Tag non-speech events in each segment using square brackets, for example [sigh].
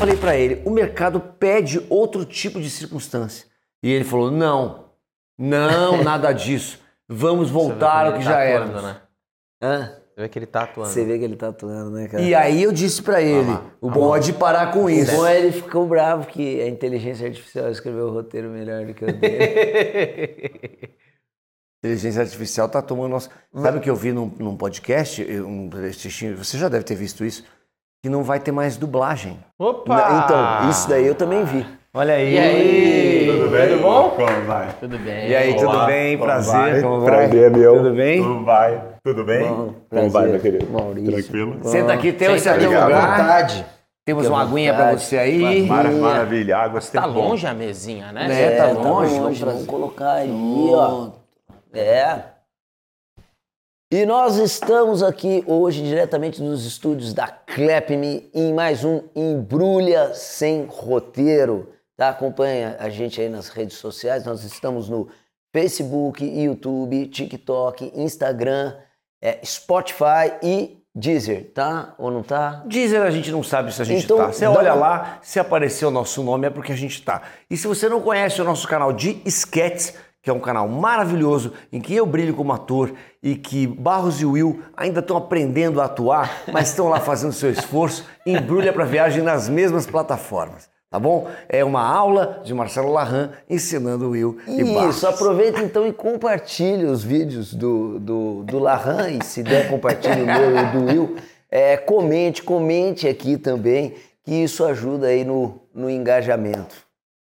falei para ele, o mercado pede outro tipo de circunstância. E ele falou, não, não, [laughs] nada disso. Vamos voltar ao que já era. Né? Hã? Você vê que ele tá atuando. Você vê que ele tá atuando, né, cara? E aí eu disse para ele, o bom é de parar com O isso. bom é ele ficou bravo que a inteligência artificial escreveu o roteiro melhor do que o dele. [laughs] Inteligência artificial tá tomando nosso. Sabe o que eu vi num, num podcast? eu- Um, trechinho, você já deve ter visto isso. Que não vai ter mais dublagem. Opa! então, isso daí eu também vi. Olha aí. E aí? Tudo bem? Tudo bom? Como vai? Tudo bem. E aí, tudo Olá, bem? como Prazer. vai? Como vai? Prazer é meu. Tudo bem? Como vai? Tudo bem? Bom, Como vai, meu querido? Maurício. Tranquilo? Bom. Senta aqui, tem esse aqui lugar. vontade. Temos uma aguinha pra vontade. você aí. Mara- Maravilha, água Tá bom. longe a mesinha, né? Né? tá longe, Vamos, vamos colocar aí, ó. É. E nós estamos aqui hoje diretamente dos estúdios da Clap-Me em mais um Embrulha Sem Roteiro. Tá? Acompanha a gente aí nas redes sociais. Nós estamos no Facebook, YouTube, TikTok, Instagram, é, Spotify e Deezer, tá? Ou não tá? Deezer a gente não sabe se a gente Então, tá. Você olha uma- lá, se aparecer o nosso nome é porque a gente tá. E se você não conhece o nosso canal de sketches, que é um canal maravilhoso em que eu brilho como ator e que Barros e Will ainda estão aprendendo a atuar, mas estão lá fazendo seu esforço, embrulha para viagem nas mesmas plataformas. Tá bom? É uma aula de Marcelo Larran ensinando o Will e Barros. Isso, aproveita então e compartilhe os vídeos do, do, do Larran e se der, compartilhe o meu e do Will. É, comente, comente aqui também, que isso ajuda aí no, no engajamento.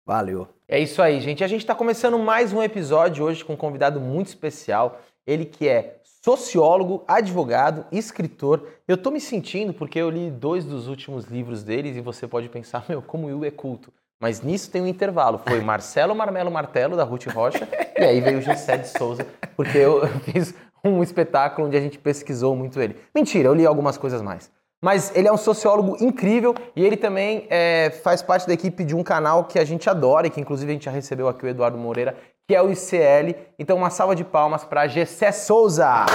Valeu. É isso aí, gente. A gente está começando mais um episódio hoje com um convidado muito especial. Ele que é sociólogo, advogado, escritor. Eu tô me sentindo porque eu li dois dos últimos livros deles e você pode pensar, [laughs] meu, como o Will é culto. Mas nisso tem um intervalo. Foi [laughs] Marcelo Marmelo Martelo, da Ruth Rocha, e aí veio o Gessé de Souza, porque eu [laughs] fiz um espetáculo onde a gente pesquisou muito ele. Mentira, eu li algumas coisas mais. Mas ele é um sociólogo incrível e ele também é, faz parte da equipe de um canal que a gente adora e que inclusive a gente já recebeu aqui o Eduardo Moreira, que é o ICL. Então uma salva de palmas para Gessé Souza.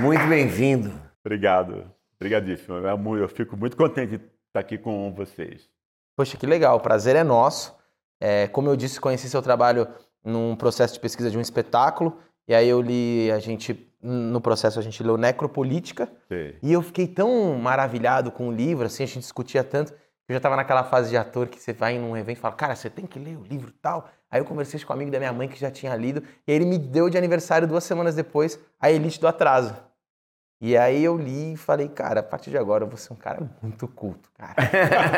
Muito bem-vindo. Obrigado. Obrigadíssimo. Eu fico muito contente de estar aqui com vocês. Poxa, que legal, o prazer é nosso. É, como eu disse, conheci seu trabalho num processo de pesquisa de um espetáculo, e aí eu li, a gente, no processo a gente leu Necropolítica, Sei. e eu fiquei tão maravilhado com o livro, assim, a gente discutia tanto, que eu já estava naquela fase de ator que você vai num evento e fala, cara, você tem que ler o livro e tal. Aí eu conversei com um amigo da minha mãe que já tinha lido, e aí ele me deu de aniversário duas semanas depois, A Elite do Atraso. E aí eu li e falei, cara, a partir de agora eu vou ser um cara muito culto, cara.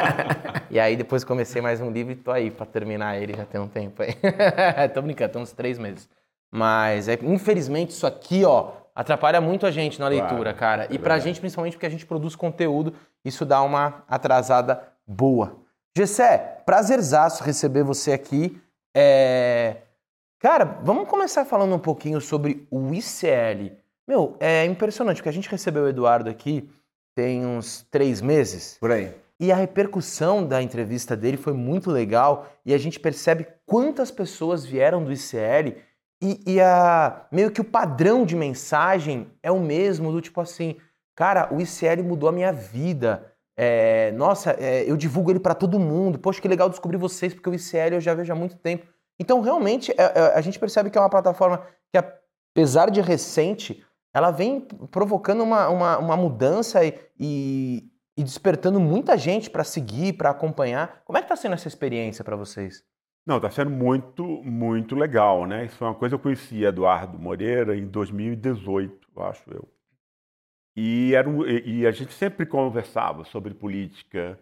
[laughs] e aí depois comecei mais um livro e tô aí pra terminar ele, já tem um tempo aí. [laughs] tô brincando, tem uns três meses. Mas, é, infelizmente, isso aqui, ó, atrapalha muito a gente na Claro, leitura, cara. é e pra verdade. gente, principalmente porque a gente produz conteúdo, isso dá uma atrasada boa. Gessé, prazerzaço receber você aqui. É... Cara, vamos começar falando um pouquinho sobre o ICL. Meu, é impressionante, porque a gente recebeu o Eduardo aqui tem uns três meses. Por aí. E a repercussão da entrevista dele foi muito legal e a gente percebe quantas pessoas vieram do ICL e, e a, meio que o padrão de mensagem é o mesmo, do tipo assim, cara, o ICL mudou a minha vida. É, nossa, é, eu divulgo ele para todo mundo. Poxa, que legal descobrir vocês, porque o ICL eu já vejo há muito tempo. Então, realmente, é, é, a gente percebe que é uma plataforma que, apesar de recente, ela vem provocando uma, uma, uma mudança e, e, e despertando muita gente para seguir, para acompanhar. Como é que está sendo essa experiência para vocês? Não, está sendo muito, muito legal, né? Isso é uma coisa eu conheci Eduardo Moreira em 2018, eu acho eu. E, era um- e- a gente sempre conversava sobre política,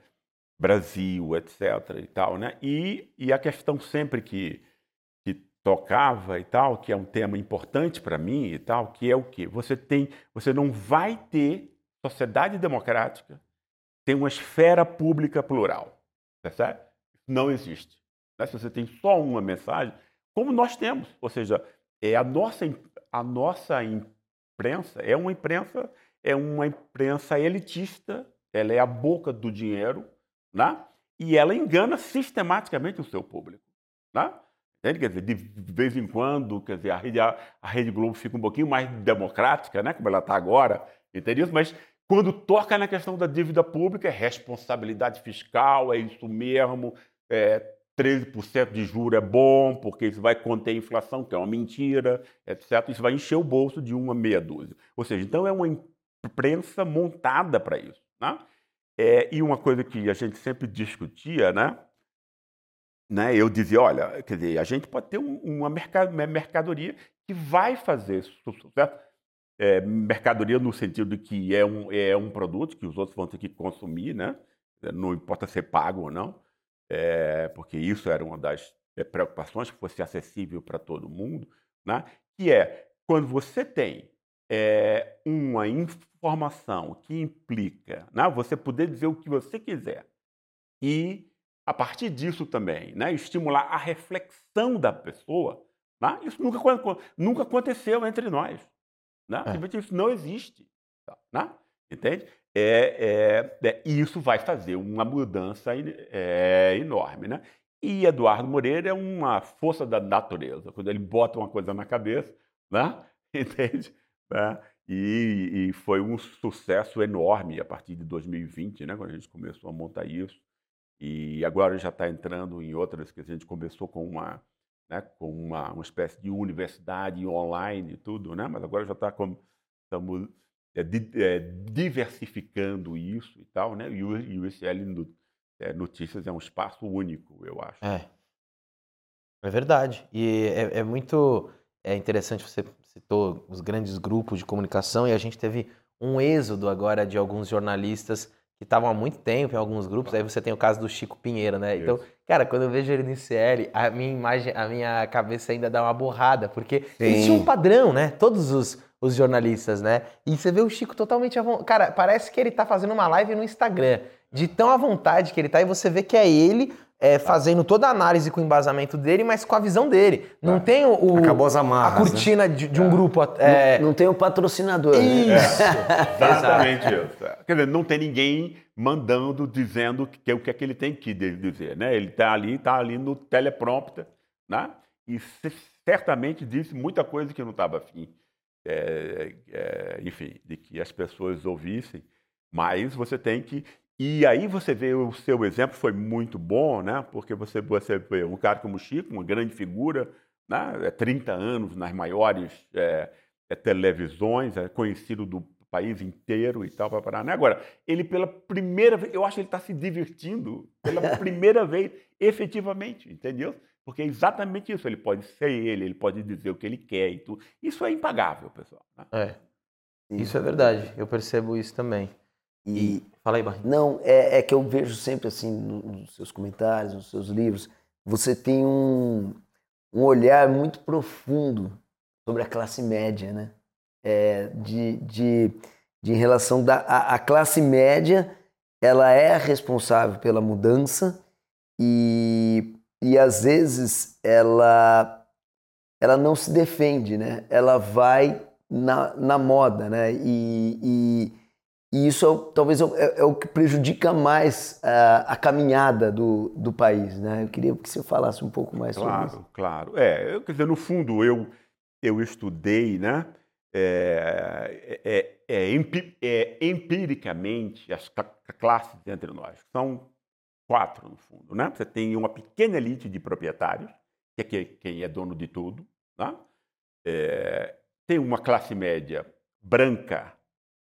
Brasil, etc. e tal, né? E, e a questão sempre que, que tocava e tal, que é um tema importante para mim e tal, que é o quê? Você tem, você não vai ter sociedade democrática tem uma esfera pública plural, percebe? Não existe. Né? Se você tem só uma mensagem, como nós temos, ou seja, é a nossa a nossa imprensa é uma imprensa é uma imprensa elitista, ela é a boca do dinheiro, né? E ela engana sistematicamente o seu público, né? Quer dizer, de vez em quando, quer dizer, a Rede, a Rede Globo fica um pouquinho mais democrática, né? Como ela está agora, entendeu? Mas Quando toca na questão da dívida pública, é responsabilidade fiscal, é isso mesmo, é, 13% de juro é bom, porque isso vai conter a inflação, que é uma mentira, etc. Isso vai encher o bolso de uma meia dúzia. Ou seja, então é uma imprensa montada para isso. Né? É, e uma coisa que a gente sempre discutia, né? né? Eu dizia, olha, quer dizer, a gente pode ter um, uma mercadoria que vai fazer sucesso. É, mercadoria no sentido de que é um, é um produto que os outros vão ter que consumir, né? Não importa ser pago ou não, é, porque isso era uma das é, preocupações, que fosse acessível para todo mundo, né? que é quando você tem é, uma informação que implica né, você poder dizer o que você quiser e, a partir disso também, né, estimular a reflexão da pessoa, né, isso nunca, nunca aconteceu entre nós. Né? É. Isso não existe. Né? Entende? É, é, e isso vai fazer uma mudança é, enorme. Né? E Eduardo Moreira é uma força da natureza. Quando ele bota uma coisa na cabeça, né? [laughs] entende? Né? E, e, foi um sucesso enorme a partir de 2020, né? quando a gente começou a montar isso. E agora já está entrando em outras que a gente começou com uma, né, com uma, uma espécie de universidade online e tudo, né? mas agora já está como estamos é, é, diversificando isso e tal, né? E o, e o ICL é, Notícias é um espaço único, eu acho. É, é verdade. E é, é muito é interessante, você citou os grandes grupos de comunicação e a gente teve um êxodo agora de alguns jornalistas que estavam há muito tempo em alguns grupos. Aí você tem o caso do Chico Pinheiro, né? Então, cara, quando eu vejo ele no ICL, a minha imagem, a minha cabeça ainda dá uma borrada, porque existe um padrão, né? Todos os, os jornalistas, né? E você vê o Chico totalmente à vontade. Cara, parece que ele tá fazendo uma live no Instagram. De tão à vontade que ele tá, e você vê que é ele é, fazendo toda a análise com o embasamento dele, mas com a visão dele. Não é. tem o, Acabou as amarras, a né? cortina né? de, de, um é. grupo. É... Não, não, tem o patrocinador. Isso. [laughs] Né? Exatamente isso. Quer dizer, não tem ninguém mandando, dizendo que, o que é que ele tem que dizer. Né? Ele está ali, está ali no teleprompter, né? e certamente disse muita coisa que não estava afim, é, é, enfim, de que as pessoas ouvissem. Mas você tem que e aí você vê o seu exemplo foi muito bom, né? Porque você, você vê um cara como o Chico, uma grande figura, né? 30 é anos nas maiores é, é, televisões, é conhecido do país inteiro e tal, para parar. Né? Agora, ele pela primeira vez, eu acho que ele está se divertindo pela [laughs] primeira vez, efetivamente, entendeu? Porque é exatamente isso. Ele pode ser ele, ele pode dizer o que ele quer e tudo. Isso é impagável, pessoal. Né? É. Isso é verdade. Eu percebo isso também. E, Fala aí, Barrinho. Não, é, é, que eu vejo sempre assim nos seus comentários, nos seus livros, você tem um, um olhar muito profundo sobre a classe média, né? É, de, de, de em relação da a, a classe média, ela é responsável pela mudança e, e às vezes ela ela não se defende, né? Ela vai na, na moda, né? E, e e isso é, talvez é, é, é, o que prejudica mais a, a caminhada do, do país. Né? Eu queria que você falasse um pouco mais claro, sobre isso. Claro, claro. É, eu, quer dizer, no fundo, eu, eu estudei né, é, é, é, é empiricamente as classes entre nós. São quatro, no fundo. Né? Você tem uma pequena elite de proprietários, que é quem é dono de tudo. Né? tem uma classe média branca,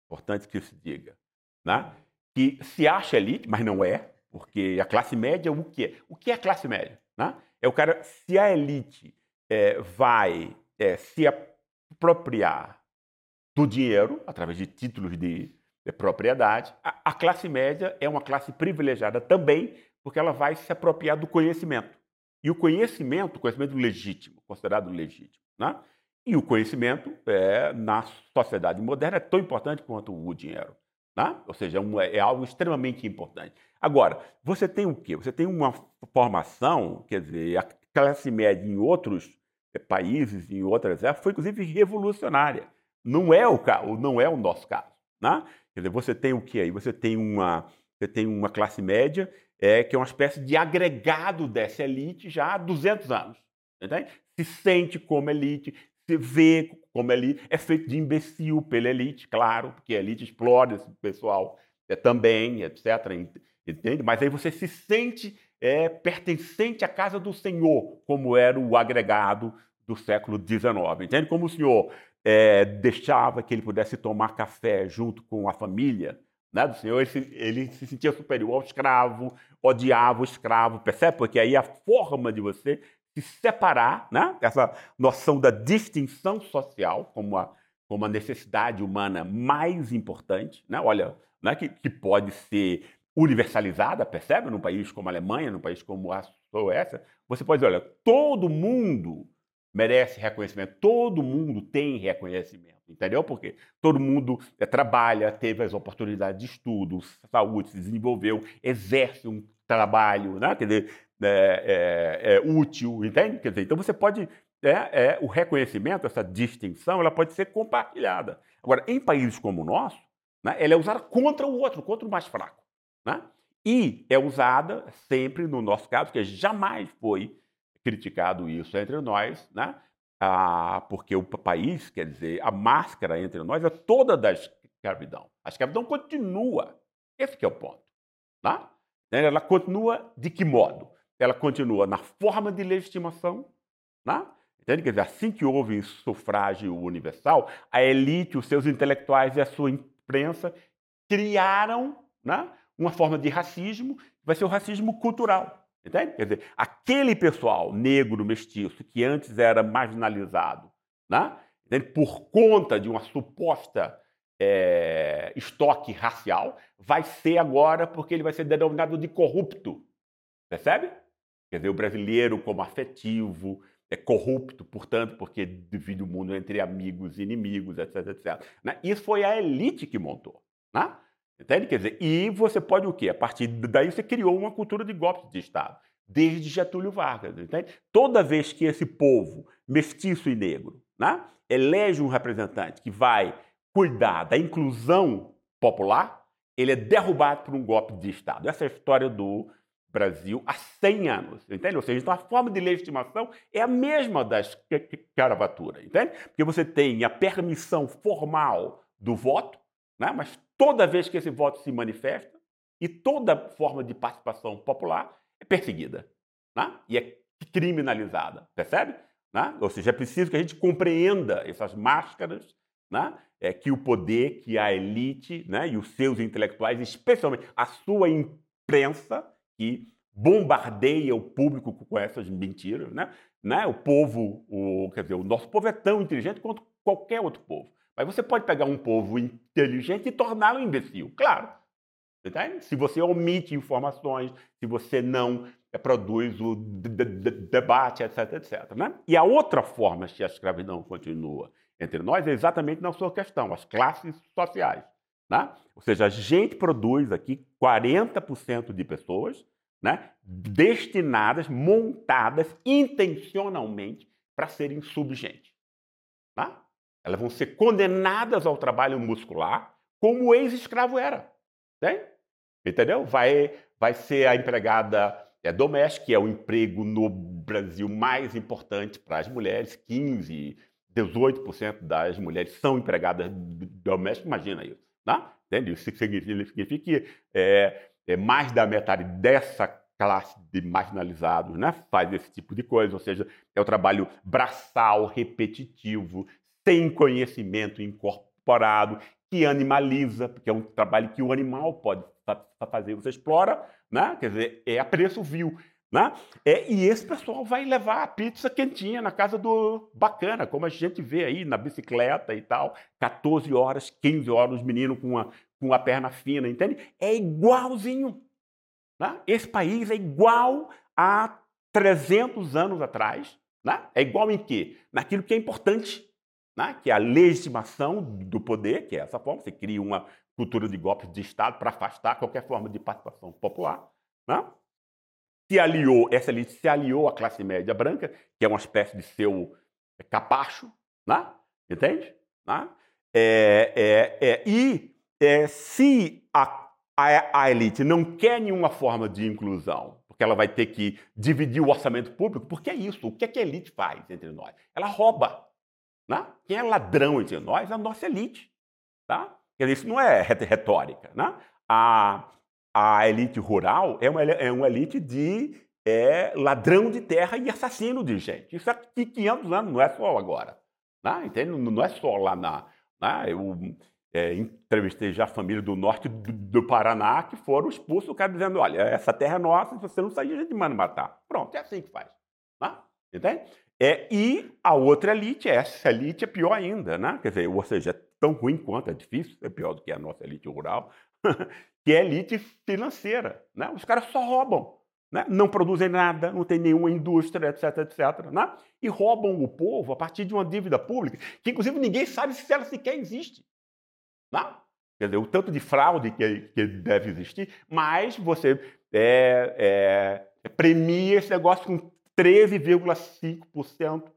importante que se diga, né? que se acha elite, mas não é, porque a classe média, o que é? O que é a classe média? Né? É o cara, se a elite é, vai é, se apropriar do dinheiro, através de títulos de, de propriedade, a, a, classe média é uma classe privilegiada também, porque ela vai se apropriar do conhecimento. E o conhecimento, conhecimento legítimo, considerado legítimo, né? E o conhecimento, é, na sociedade moderna, é tão importante quanto o dinheiro. Né? Ou seja, é, é, algo extremamente importante. Agora, você tem o quê? Você tem uma formação, quer dizer, a classe média em outros é, países, em outras épocas, foi inclusive revolucionária. Não é o, não é o nosso caso. Né? Quer dizer, você tem o quê aí? Você tem uma, você tem uma classe média é, que é uma espécie de agregado dessa elite já há 200 anos. Entende? Se sente como elite, você vê como ele é feito de imbecil pela elite, claro, porque a elite explora esse pessoal é, também, etc. Entende? Mas aí você se sente é, pertencente à casa do Senhor, como era o agregado do século XIX. Entende? Como o Senhor é, deixava que ele pudesse tomar café junto com a família né, do Senhor, ele se, ele se sentia superior ao escravo, odiava o escravo, percebe? Porque aí a forma de você se separar, né? essa noção da distinção social como a, como a necessidade humana mais importante, né? olha, né? que, que pode ser universalizada, percebe? Num país como a Alemanha, num país como a Suécia, você pode dizer, olha, todo mundo merece reconhecimento, todo mundo tem reconhecimento, entendeu? Porque todo mundo é, trabalha, teve as oportunidades de estudo, saúde, se desenvolveu, exerce um trabalho, né? Quer dizer, é, é, é útil, entende? Quer dizer, então você pode é, é, o reconhecimento, essa distinção, ela pode ser compartilhada. Agora, em países como o nosso, né, ela é usada contra o outro, contra o mais fraco. Né? E é usada sempre, no nosso caso, que jamais foi criticado isso entre nós, né? Ah, porque o país, quer dizer, a máscara entre nós é toda da escravidão. A escravidão continua. Esse é o ponto. Tá? Ela continua de que modo? Ela continua na forma de legitimação, né? Entende? Quer dizer, assim que houve sufrágio universal, a elite, os seus intelectuais e a sua imprensa criaram né, uma forma de racismo, que vai ser o racismo cultural. Entende? Quer dizer, aquele pessoal negro, mestiço, que antes era marginalizado, né, por conta de uma suposta é, estoque racial, vai ser agora porque ele vai ser denominado de corrupto. Percebe? Quer dizer, o brasileiro como afetivo, é corrupto, portanto, porque divide o mundo entre amigos e inimigos, etc, etc. Né? Isso foi a elite que montou. Né? Entende? Quer dizer, e você pode o quê? A partir daí você criou uma cultura de golpes de Estado, desde Getúlio Vargas. Entende? Toda vez que esse povo, mestiço e negro, né, elege um representante que vai cuidar da inclusão popular, ele é derrubado por um golpe de Estado. Essa é a história do Brasil há 100 anos, entende? Ou seja, então a forma de legitimação é a mesma da escravatura, entende? Porque você tem a permissão formal do voto, né? mas toda vez que esse voto se manifesta e toda forma de participação popular é perseguida né? e é criminalizada, percebe? Né? Ou seja, é preciso que a gente compreenda essas máscaras né? é que o poder, que a elite né? e os seus intelectuais, especialmente a sua imprensa, que bombardeia o público com essas mentiras, né? né? O povo, o, quer dizer, o nosso povo é tão inteligente quanto qualquer outro povo. Mas você pode pegar um povo inteligente e torná-lo imbecil, claro. Entende? Se você omite informações, se você não é, produz o debate, etc, etc. Né? E a outra forma que a escravidão continua entre nós é exatamente na sua questão, as classes sociais. Né? Ou seja, a gente produz aqui 40% de pessoas né, destinadas, montadas intencionalmente para serem subgentes. Né? Elas vão ser condenadas ao trabalho muscular, como o ex-escravo era. Né? Entendeu? Vai, vai ser a empregada é, doméstica, que é o emprego no Brasil mais importante para as mulheres, 15, 18% das mulheres são empregadas domésticas, imagina isso. Né? Entende? Isso significa que é, é, mais da metade dessa classe de marginalizados né, faz esse tipo de coisa, ou seja, é o trabalho braçal, repetitivo, sem conhecimento incorporado, que animaliza, porque é um trabalho que o animal pode fazer, você explora, né? quer dizer, é a preço vil. Né? É, e esse pessoal vai levar a pizza quentinha na casa do bacana, como a gente vê aí na bicicleta e tal, 14 horas, 15 horas, os meninos com a, com a perna fina, entende? É igualzinho. Né? Esse país é igual a 300 anos atrás. Né? É igual em quê? Naquilo que é importante, né? que é a legitimação do poder, que é essa forma, você cria uma cultura de golpes de Estado para afastar qualquer forma de participação popular. Né? se aliou, essa elite se aliou à classe média branca, que é uma espécie de seu capacho, né? entende? Né? É, é, é, e é, se a, a, a, elite não quer nenhuma forma de inclusão, porque ela vai ter que dividir o orçamento público, porque é isso, o que, é que a elite faz entre nós? Ela rouba. Né? Quem é ladrão entre nós é a nossa elite. Tá? Isso não é retórica. Né? A, a elite rural é uma, é uma elite de é, ladrão de terra e assassino de gente. Isso há 500 anos, não é só agora. Né? Entende? Não é só lá na. Né? Eu é, entrevistei já a família do norte do, do, Paraná que foram expulsos, o cara dizendo: olha, essa terra é nossa, se você não sair, a gente manda matar. Pronto, é assim que faz. Né? Entende? É, e a outra elite, essa elite é pior ainda, né? Quer dizer, ou seja, é tão ruim quanto, é difícil, é pior do que a nossa elite rural, [laughs] que é a elite financeira. Né? Os caras só roubam. Né? Não produzem nada, não tem nenhuma indústria, etc, etc. Né? E roubam o povo a partir de uma dívida pública, que inclusive ninguém sabe se ela sequer existe. Né? Quer dizer, o tanto de fraude que, que deve existir, mas você é, é, premia esse negócio com 13,5%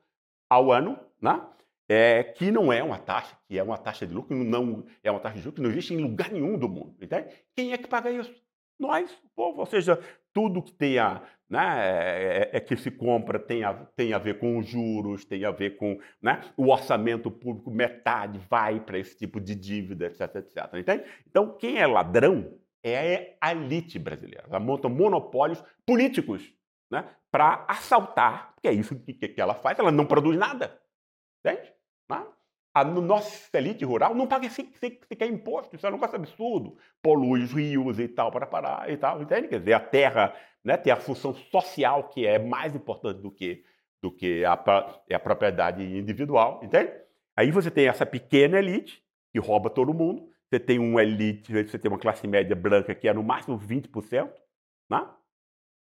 ao ano, né? É, que não é uma taxa, que é uma taxa de lucro, não é uma taxa de lucro que não existe em lugar nenhum do mundo. Entende? Quem é que paga isso? Nós, o povo. Ou seja, tudo que tenha, né, é, é, que se compra tem a, tem a ver com os juros, tem a ver com né, o orçamento público, metade vai para esse tipo de dívida, etc, etc. Entende? Então, quem é ladrão é a elite brasileira. Ela monta monopólios políticos né, para assaltar, porque é isso que, que, ela faz, ela não produz nada. Entende? Né? A nossa elite rural não paga sequer imposto, isso é um negócio absurdo. Polui os rios e tal, para parar e tal, entende? Quer dizer, a terra né, tem a função social que é mais importante do que, do que a, a propriedade individual, entende? Aí você tem essa pequena elite que rouba todo mundo, você tem uma elite, você tem uma classe média branca que é no máximo 20%, né?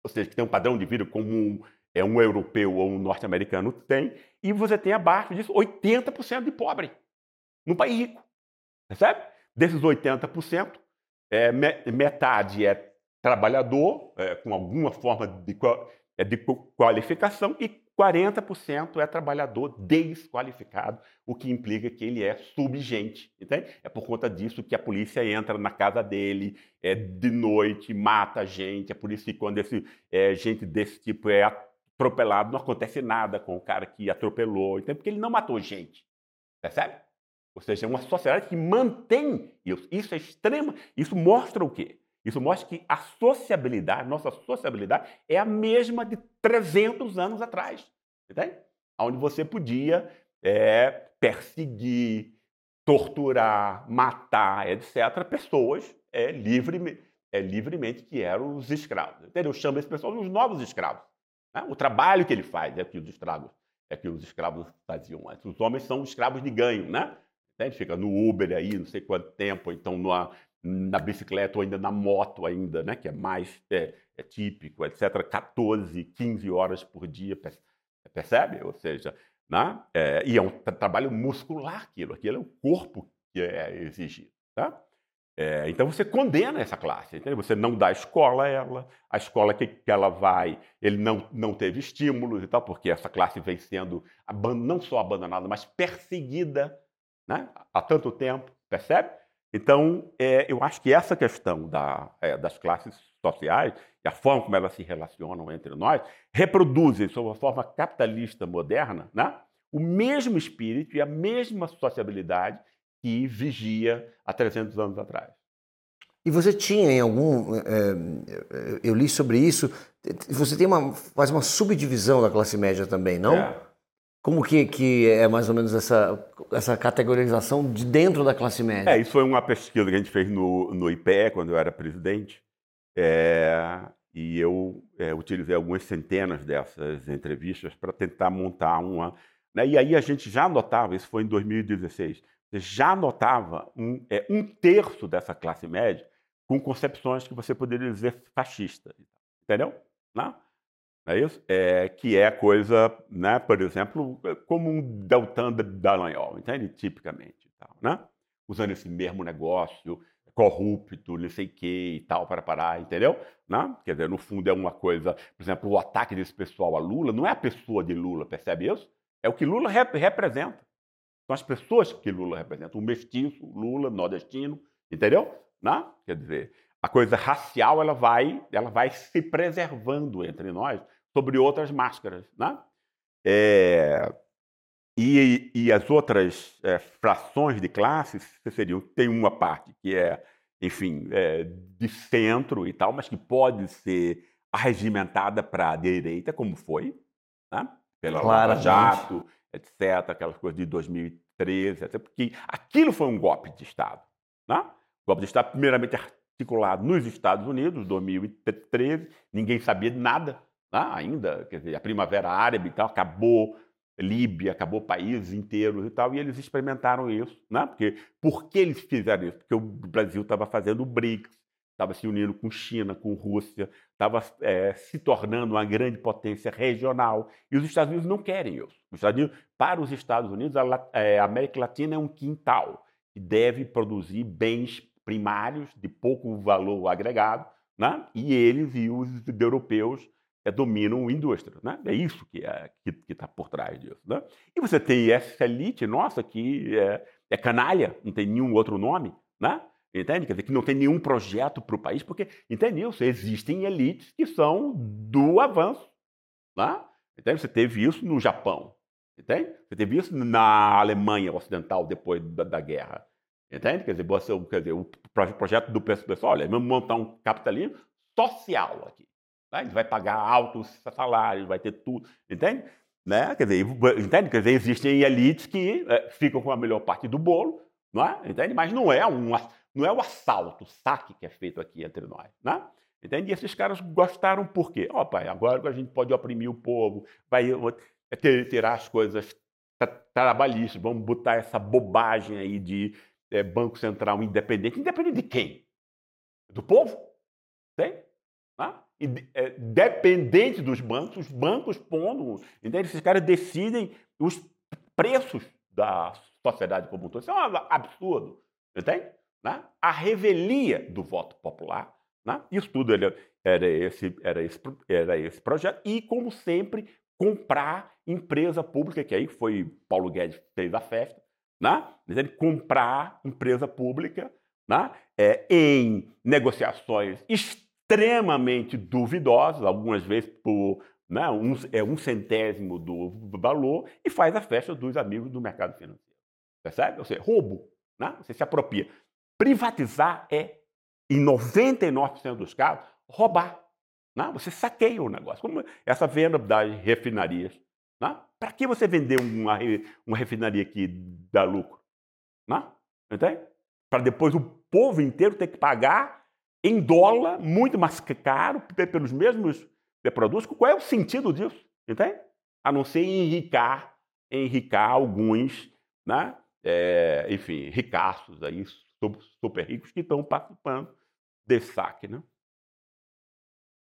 Ou seja, que tem um padrão de vida como um, é um europeu ou um norte-americano tem, e você tem abaixo disso 80% de pobre no país rico. Percebe? Desses 80%, é, metade é trabalhador, é, com alguma forma de, é, de qualificação, e 40% é trabalhador desqualificado, o que implica que ele é subgente. Entende? É por conta disso que a polícia entra na casa dele é, de noite, mata gente. É por isso que quando esse, é, gente desse tipo é atropelado, não acontece nada com o cara que atropelou, entende? porque ele não matou gente. Percebe? Ou seja, é uma sociedade que mantém isso. Isso é extremo. Isso mostra o quê? Isso mostra que a sociabilidade, nossa sociabilidade, é a mesma de 300 anos atrás. Entende? Onde você podia é, perseguir, torturar, matar, etc., pessoas é, livre, é, livremente que eram os escravos. Entendeu? Eu chamo esse pessoal os novos escravos. Né? O trabalho que ele faz é que os escravos, é que os escravos faziam antes. Os homens são escravos de ganho, né? Ele fica no Uber aí, não sei quanto tempo, então numa, na bicicleta ou ainda na moto ainda, né, que é mais é, é típico, etc. 14, 15 horas por dia, percebe? Ou seja, né? É, e é um trabalho muscular aquilo, aquilo é o corpo que é exigido. Tá? É, então você condena essa classe, entendeu? você não dá escola a ela, a escola que, que ela vai, ele não, não teve estímulos e tal, porque essa classe vem sendo não só abandonada, mas perseguida né? há tanto tempo, percebe? Então, é, eu acho que essa questão da, é, das classes sociais e a forma como elas se relacionam entre nós reproduzem, sob uma forma capitalista moderna, né, o mesmo espírito e a mesma sociabilidade que vigia há 300 anos atrás. E você tinha em algum. É, é, eu li sobre isso. Você tem uma, faz uma subdivisão da classe média também, não? É. Como que, que é mais ou menos essa, essa categorização de dentro da classe média? É, isso foi uma pesquisa que a gente fez no, no IPE, quando eu era presidente, é, e eu é, utilizei algumas centenas dessas entrevistas para tentar montar uma. Né, e aí a gente já notava, isso foi em 2016, já notava um, é, um terço dessa classe média com concepções que você poderia dizer fascista. Entendeu? Não? É isso? É, que é coisa, né, por exemplo, como um Deltan Dallagnol, entende? Tipicamente. Tal, né? Usando esse mesmo negócio, corrupto, não sei o que e tal, para parar, entendeu? Né? Quer dizer, no fundo é uma coisa, por exemplo, o ataque desse pessoal a Lula não é a pessoa de Lula, percebe isso? É o que Lula rep representa. São as pessoas que Lula representa. O mestiço, Lula, nordestino, entendeu? Né? Quer dizer, a coisa racial ela vai, ela vai se preservando entre nós sobre outras máscaras, né? É... E, e as outras é, frações de classes seriam, tem uma parte que é, enfim, é, de centro e tal, mas que pode ser arregimentada para a direita, como foi, né? pela Lava Jato, etc., aquelas coisas de 2013, até porque aquilo foi um golpe de Estado. Né? golpe de Estado, primeiramente articulado nos Estados Unidos, 2013, ninguém sabia de nada né? ainda, quer dizer, a Primavera Árabe e tal, acabou Líbia, acabou países inteiros e tal, e eles experimentaram isso, né? Porque por que eles fizeram isso? Porque o Brasil estava fazendo o BRICS, estava se unindo com China, com Rússia, estava é, se tornando uma grande potência regional, e os Estados Unidos não querem isso. Os Estados Unidos, para os Estados Unidos, a, é, a América Latina é um quintal que deve produzir bens primários de pouco valor agregado, né? e eles e os europeus é, dominam a indústria. Né? É isso que é, está por trás disso. Né? E você tem essa elite nossa que é, é, canalha, não tem nenhum outro nome, né? entende? Quer dizer, que não tem nenhum projeto para o país, porque, entende isso? Existem elites que são do avanço. Né? Entende? Você teve isso no Japão, entende? Você teve isso na Alemanha Ocidental depois da, da guerra. Entende? Quer dizer, você, quer dizer, o projeto do pessoal, olha, vamos montar um capitalismo social aqui. Né? Gente vai pagar altos salários, vai ter tudo, entende? Né? Quer dizer, entende? Quer dizer, existem elites que é, ficam com a melhor parte do bolo, não é? entende? Mas não é, um, não é o assalto, o saque que é feito aqui entre nós. Né? Entende? E esses caras gostaram por quê? Ó, pai, agora a gente pode oprimir o povo, vai ter, as coisas trabalhistas, vamos botar essa bobagem aí de é, Banco Central independente. Independente de quem? Do povo? Tem? Né? é, dependente dos bancos, os bancos pondo, entende? esses caras decidem os preços da sociedade como um todo. Isso é um absurdo, entende? Né? A revelia do voto popular, né? isso tudo era, era, esse, era, esse, era esse projeto, e como sempre, comprar empresa pública, que aí foi Paulo Guedes fez a festa, né? comprar empresa pública né? É, em negociações extremamente duvidosos, algumas vezes por né, um, é um centésimo do valor, e faz a festa dos amigos do mercado financeiro. Percebe? Ou seja, roubo. Né? Você se apropria. Privatizar é, em 99% dos casos, roubar. Né? Você saqueia o negócio. Como essa venda das refinarias. Né? Para que você vender uma, uma refinaria que dá lucro? Né? Entende? Para depois o povo inteiro ter que pagar em dólar, muito mais caro, pelos mesmos produtos. Qual é o sentido disso? Entende? A não ser enricar, enricar alguns, né? É, enfim, ricaços aí, super ricos, que estão participando desse saque. Né?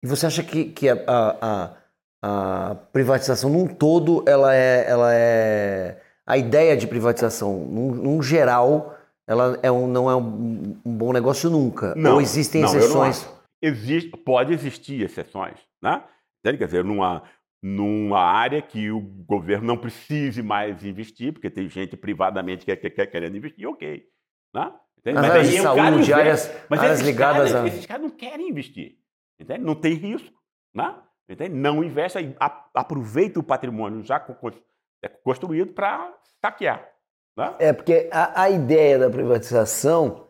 E você acha que, que a, a, a, privatização num todo, ela é, ela é. A ideia de privatização, num, num geral, ela é um, não é um, um, bom negócio nunca. Não, Ou existem não, exceções? Existe, pode existir exceções, né? Quer dizer, numa, numa área que o governo não precise mais investir, porque tem gente privadamente que quer, quer querendo investir, ok. Né? Mas, mas aí de saúde, áreas, mas áreas ligadas caras, a... Esses caras não querem investir. Entende? Não tem risco. Né? Entende? Não investe, aproveita o patrimônio já é construído para saquear. Né? É, porque a, a, ideia da privatização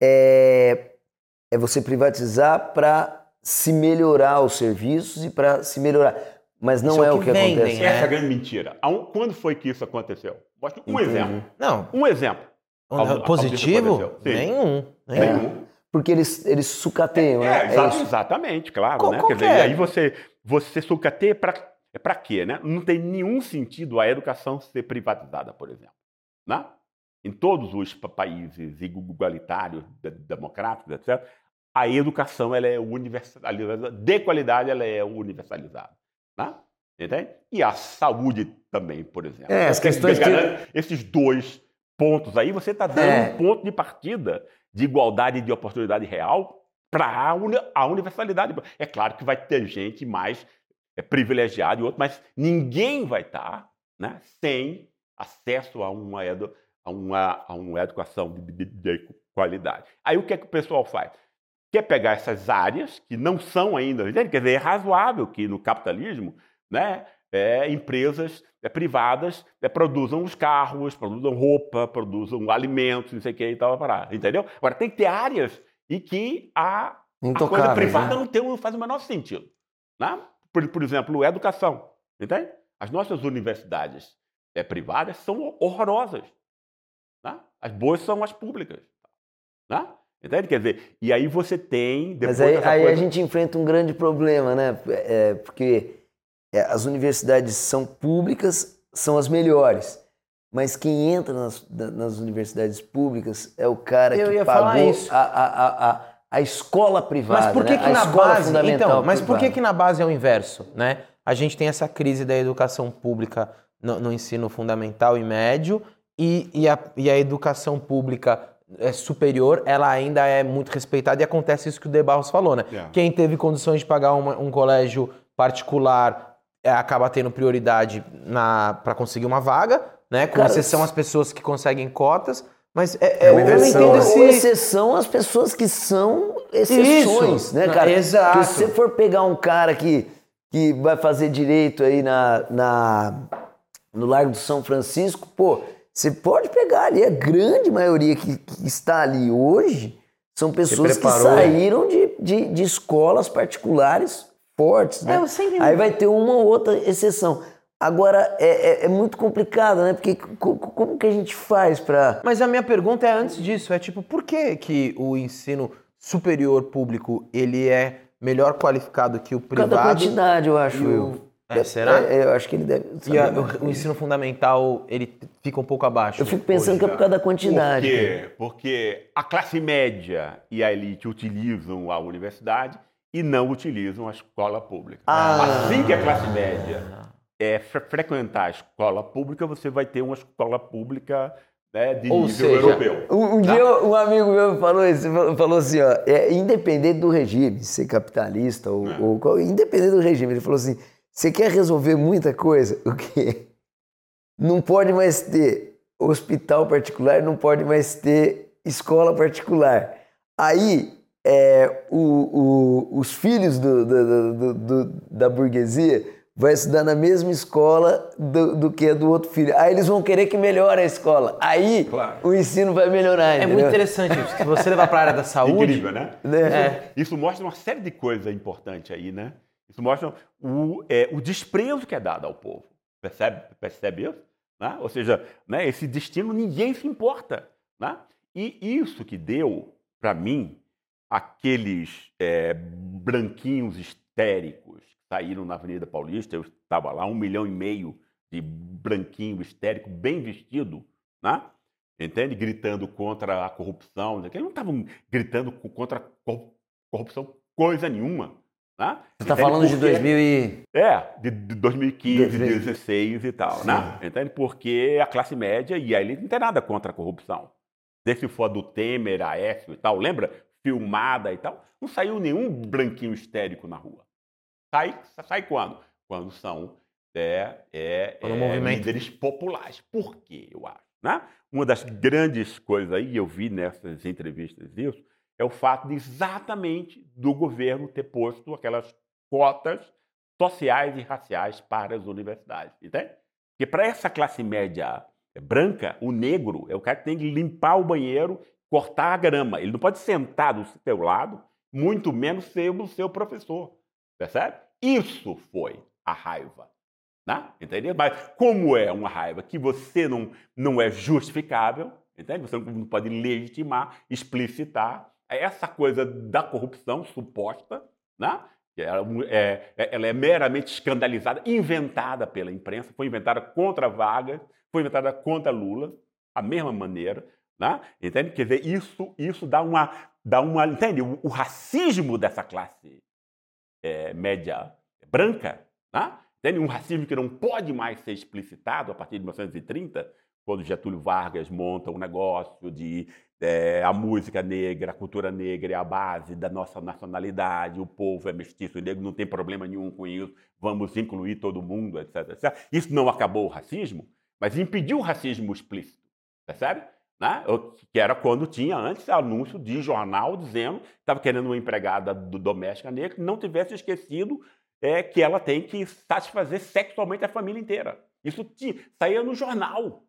é, é você privatizar para se melhorar os serviços e para se melhorar. Mas não isso é, é o que, que vendem, acontece. Né? Essa é a grande mentira. Quando foi que isso aconteceu? Mostra um Entendi. exemplo. Não. Um exemplo. Positivo? Nenhum. Nenhum. É, porque eles, eles sucateiam, é, né? É exatamente, claro. Qual, né? Quer dizer, aí você, você sucateia para é para quê? Né? Não tem nenhum sentido a educação ser privatizada, por exemplo. Né? Em todos os países igualitários, democráticos, etc., a educação ela é universalizada, de qualidade ela é universalizada. Né? Entende? E a saúde também, por exemplo. É, as questões que... Esses dois pontos aí, você está dando é. um ponto de partida de igualdade de oportunidade real para a universalidade. É claro que vai ter gente mais é, privilegiada e outro, mas ninguém vai estar tá, né, sem acesso a uma, edu, a uma, a uma educação de, de, de, qualidade. Aí o que é que o pessoal faz? Quer pegar essas áreas que não são ainda, quer dizer, é razoável que no capitalismo, né, é, empresas é, privadas é, produzam os carros, produzam roupa, produzam alimentos, não sei o que e tal, para entendeu? Agora, tem que ter áreas em que a, a coisa privada né? não, tem, não faz o menor sentido. Né? Por, por exemplo, educação, entende? As nossas universidades é, privadas são horrorosas. Né? As boas são as públicas. Né? Entende? Quer dizer, e aí você tem. Mas aí, aí coisa... a gente enfrenta um grande problema, né? É, porque é, as universidades são públicas, são as melhores. Mas quem entra nas, nas universidades públicas é o cara Eu que pagou a, a, a, a, escola privada. Mas por que, né? que na base. Então, mas por que, que na base é o inverso? Né? A gente tem essa crise da educação pública no, no ensino fundamental e médio, e, e, a, e a educação pública é superior, ela ainda é muito respeitada e acontece isso que o De Barros falou, né? Yeah. Quem teve condições de pagar uma, um colégio particular acaba tendo prioridade para conseguir uma vaga, né? Com Cara, exceção às pessoas que conseguem cotas. Mas é, é, eu não entendo esse... Ou exceção às pessoas que são exceções, Isso. né, cara? Exato. Porque se você for pegar um cara que, que vai fazer direito aí na, na, no Largo do São Francisco, pô, você pode pegar ali, a grande maioria que, que está ali hoje são pessoas que saíram de, de, de escolas particulares fortes, né? É, Aí vai ter uma ou outra exceção. Agora, é, é, é, muito complicado, né? Porque como que a gente faz para... Mas a minha pergunta é antes disso, é tipo, por que que o ensino superior público, ele é melhor qualificado que o privado? Cada quantidade, eu acho, o... É, será? É, eu acho que ele deve. E a, o, o, ensino fundamental ele fica um pouco abaixo. Eu fico pensando hoje, que é por causa da quantidade. Por quê? Porque a classe média e a elite utilizam a universidade e não utilizam a escola pública. Ah. Assim que a classe média é frequentar a escola pública, você vai ter uma escola pública né, de Ou nível seja, europeu. Um, um tá? dia um amigo meu falou, isso, falou assim, ó, é, independente do regime, ser capitalista ou, é. ou independente do regime, ele falou assim, você quer resolver muita coisa? [laughs] O quê? Não pode mais ter hospital particular, não pode mais ter escola particular. Aí é, o, o, os filhos do, do, do, da burguesia vão estudar na mesma escola do, que a do outro filho. Aí eles vão querer que melhore a escola. Aí claro. o ensino vai melhorar. É muito interessante isso. Se você levar para a área da saúde. Incrível, né? né? É. Isso mostra uma série de coisas importantes aí, né? Isso mostra o, é, o desprezo que é dado ao povo. Percebe, percebe isso? Né? Ou seja, né, esse destino ninguém se importa. Né? E isso que deu, para mim, aqueles é, branquinhos histéricos que saíram na Avenida Paulista, eu estava lá, um milhão e meio de branquinho histérico, bem vestido, né? entende? Gritando contra a corrupção. Eles não estavam gritando contra a corrupção coisa nenhuma. Né? Você está falando Porque, de 2000 e... É, de, de 2015, 2016 e tal. Né? Entende? Porque a classe média e a elite não tem nada contra a corrupção. Se for do Temer, Aécio e tal, lembra? Filmada e tal, não saiu nenhum branquinho histérico na rua. Sai, sai quando? Quando são é, é, é líderes populares. Por quê, eu acho? Né? Uma das grandes coisas aí, eu vi nessas entrevistas isso, é o fato de exatamente do governo ter posto aquelas cotas sociais e raciais para as universidades. Entende? Porque para essa classe média branca, o negro é o cara que tem que limpar o banheiro cortar a grama. Ele não pode sentar do seu lado, muito menos ser o seu professor. Percebe? Isso foi a raiva. Né? Entendeu? Mas como é uma raiva que você não, não é justificável, entende? você não pode legitimar, explicitar, é essa coisa da corrupção suposta, né? Ela é, é, ela é meramente escandalizada, inventada pela imprensa, foi inventada contra Vargas, foi inventada contra Lula, a mesma maneira. Né? Entende? Quer dizer, isso, isso dá uma. Dá uma entende? O, o racismo dessa classe é, média branca, né? entende? um racismo que não pode mais ser explicitado a partir de 1930, quando Getúlio Vargas monta um negócio de é, a música negra, a cultura negra é a base da nossa nacionalidade, o povo é mestiço e negro, não tem problema nenhum com isso, vamos incluir todo mundo, etc, etc. Isso não acabou o racismo, mas impediu o racismo explícito, percebe? Né? Que era quando tinha antes anúncio de jornal dizendo que estava querendo uma empregada do doméstica negra que não tivesse esquecido é que ela tem que satisfazer sexualmente a família inteira. Isso te, saía no jornal.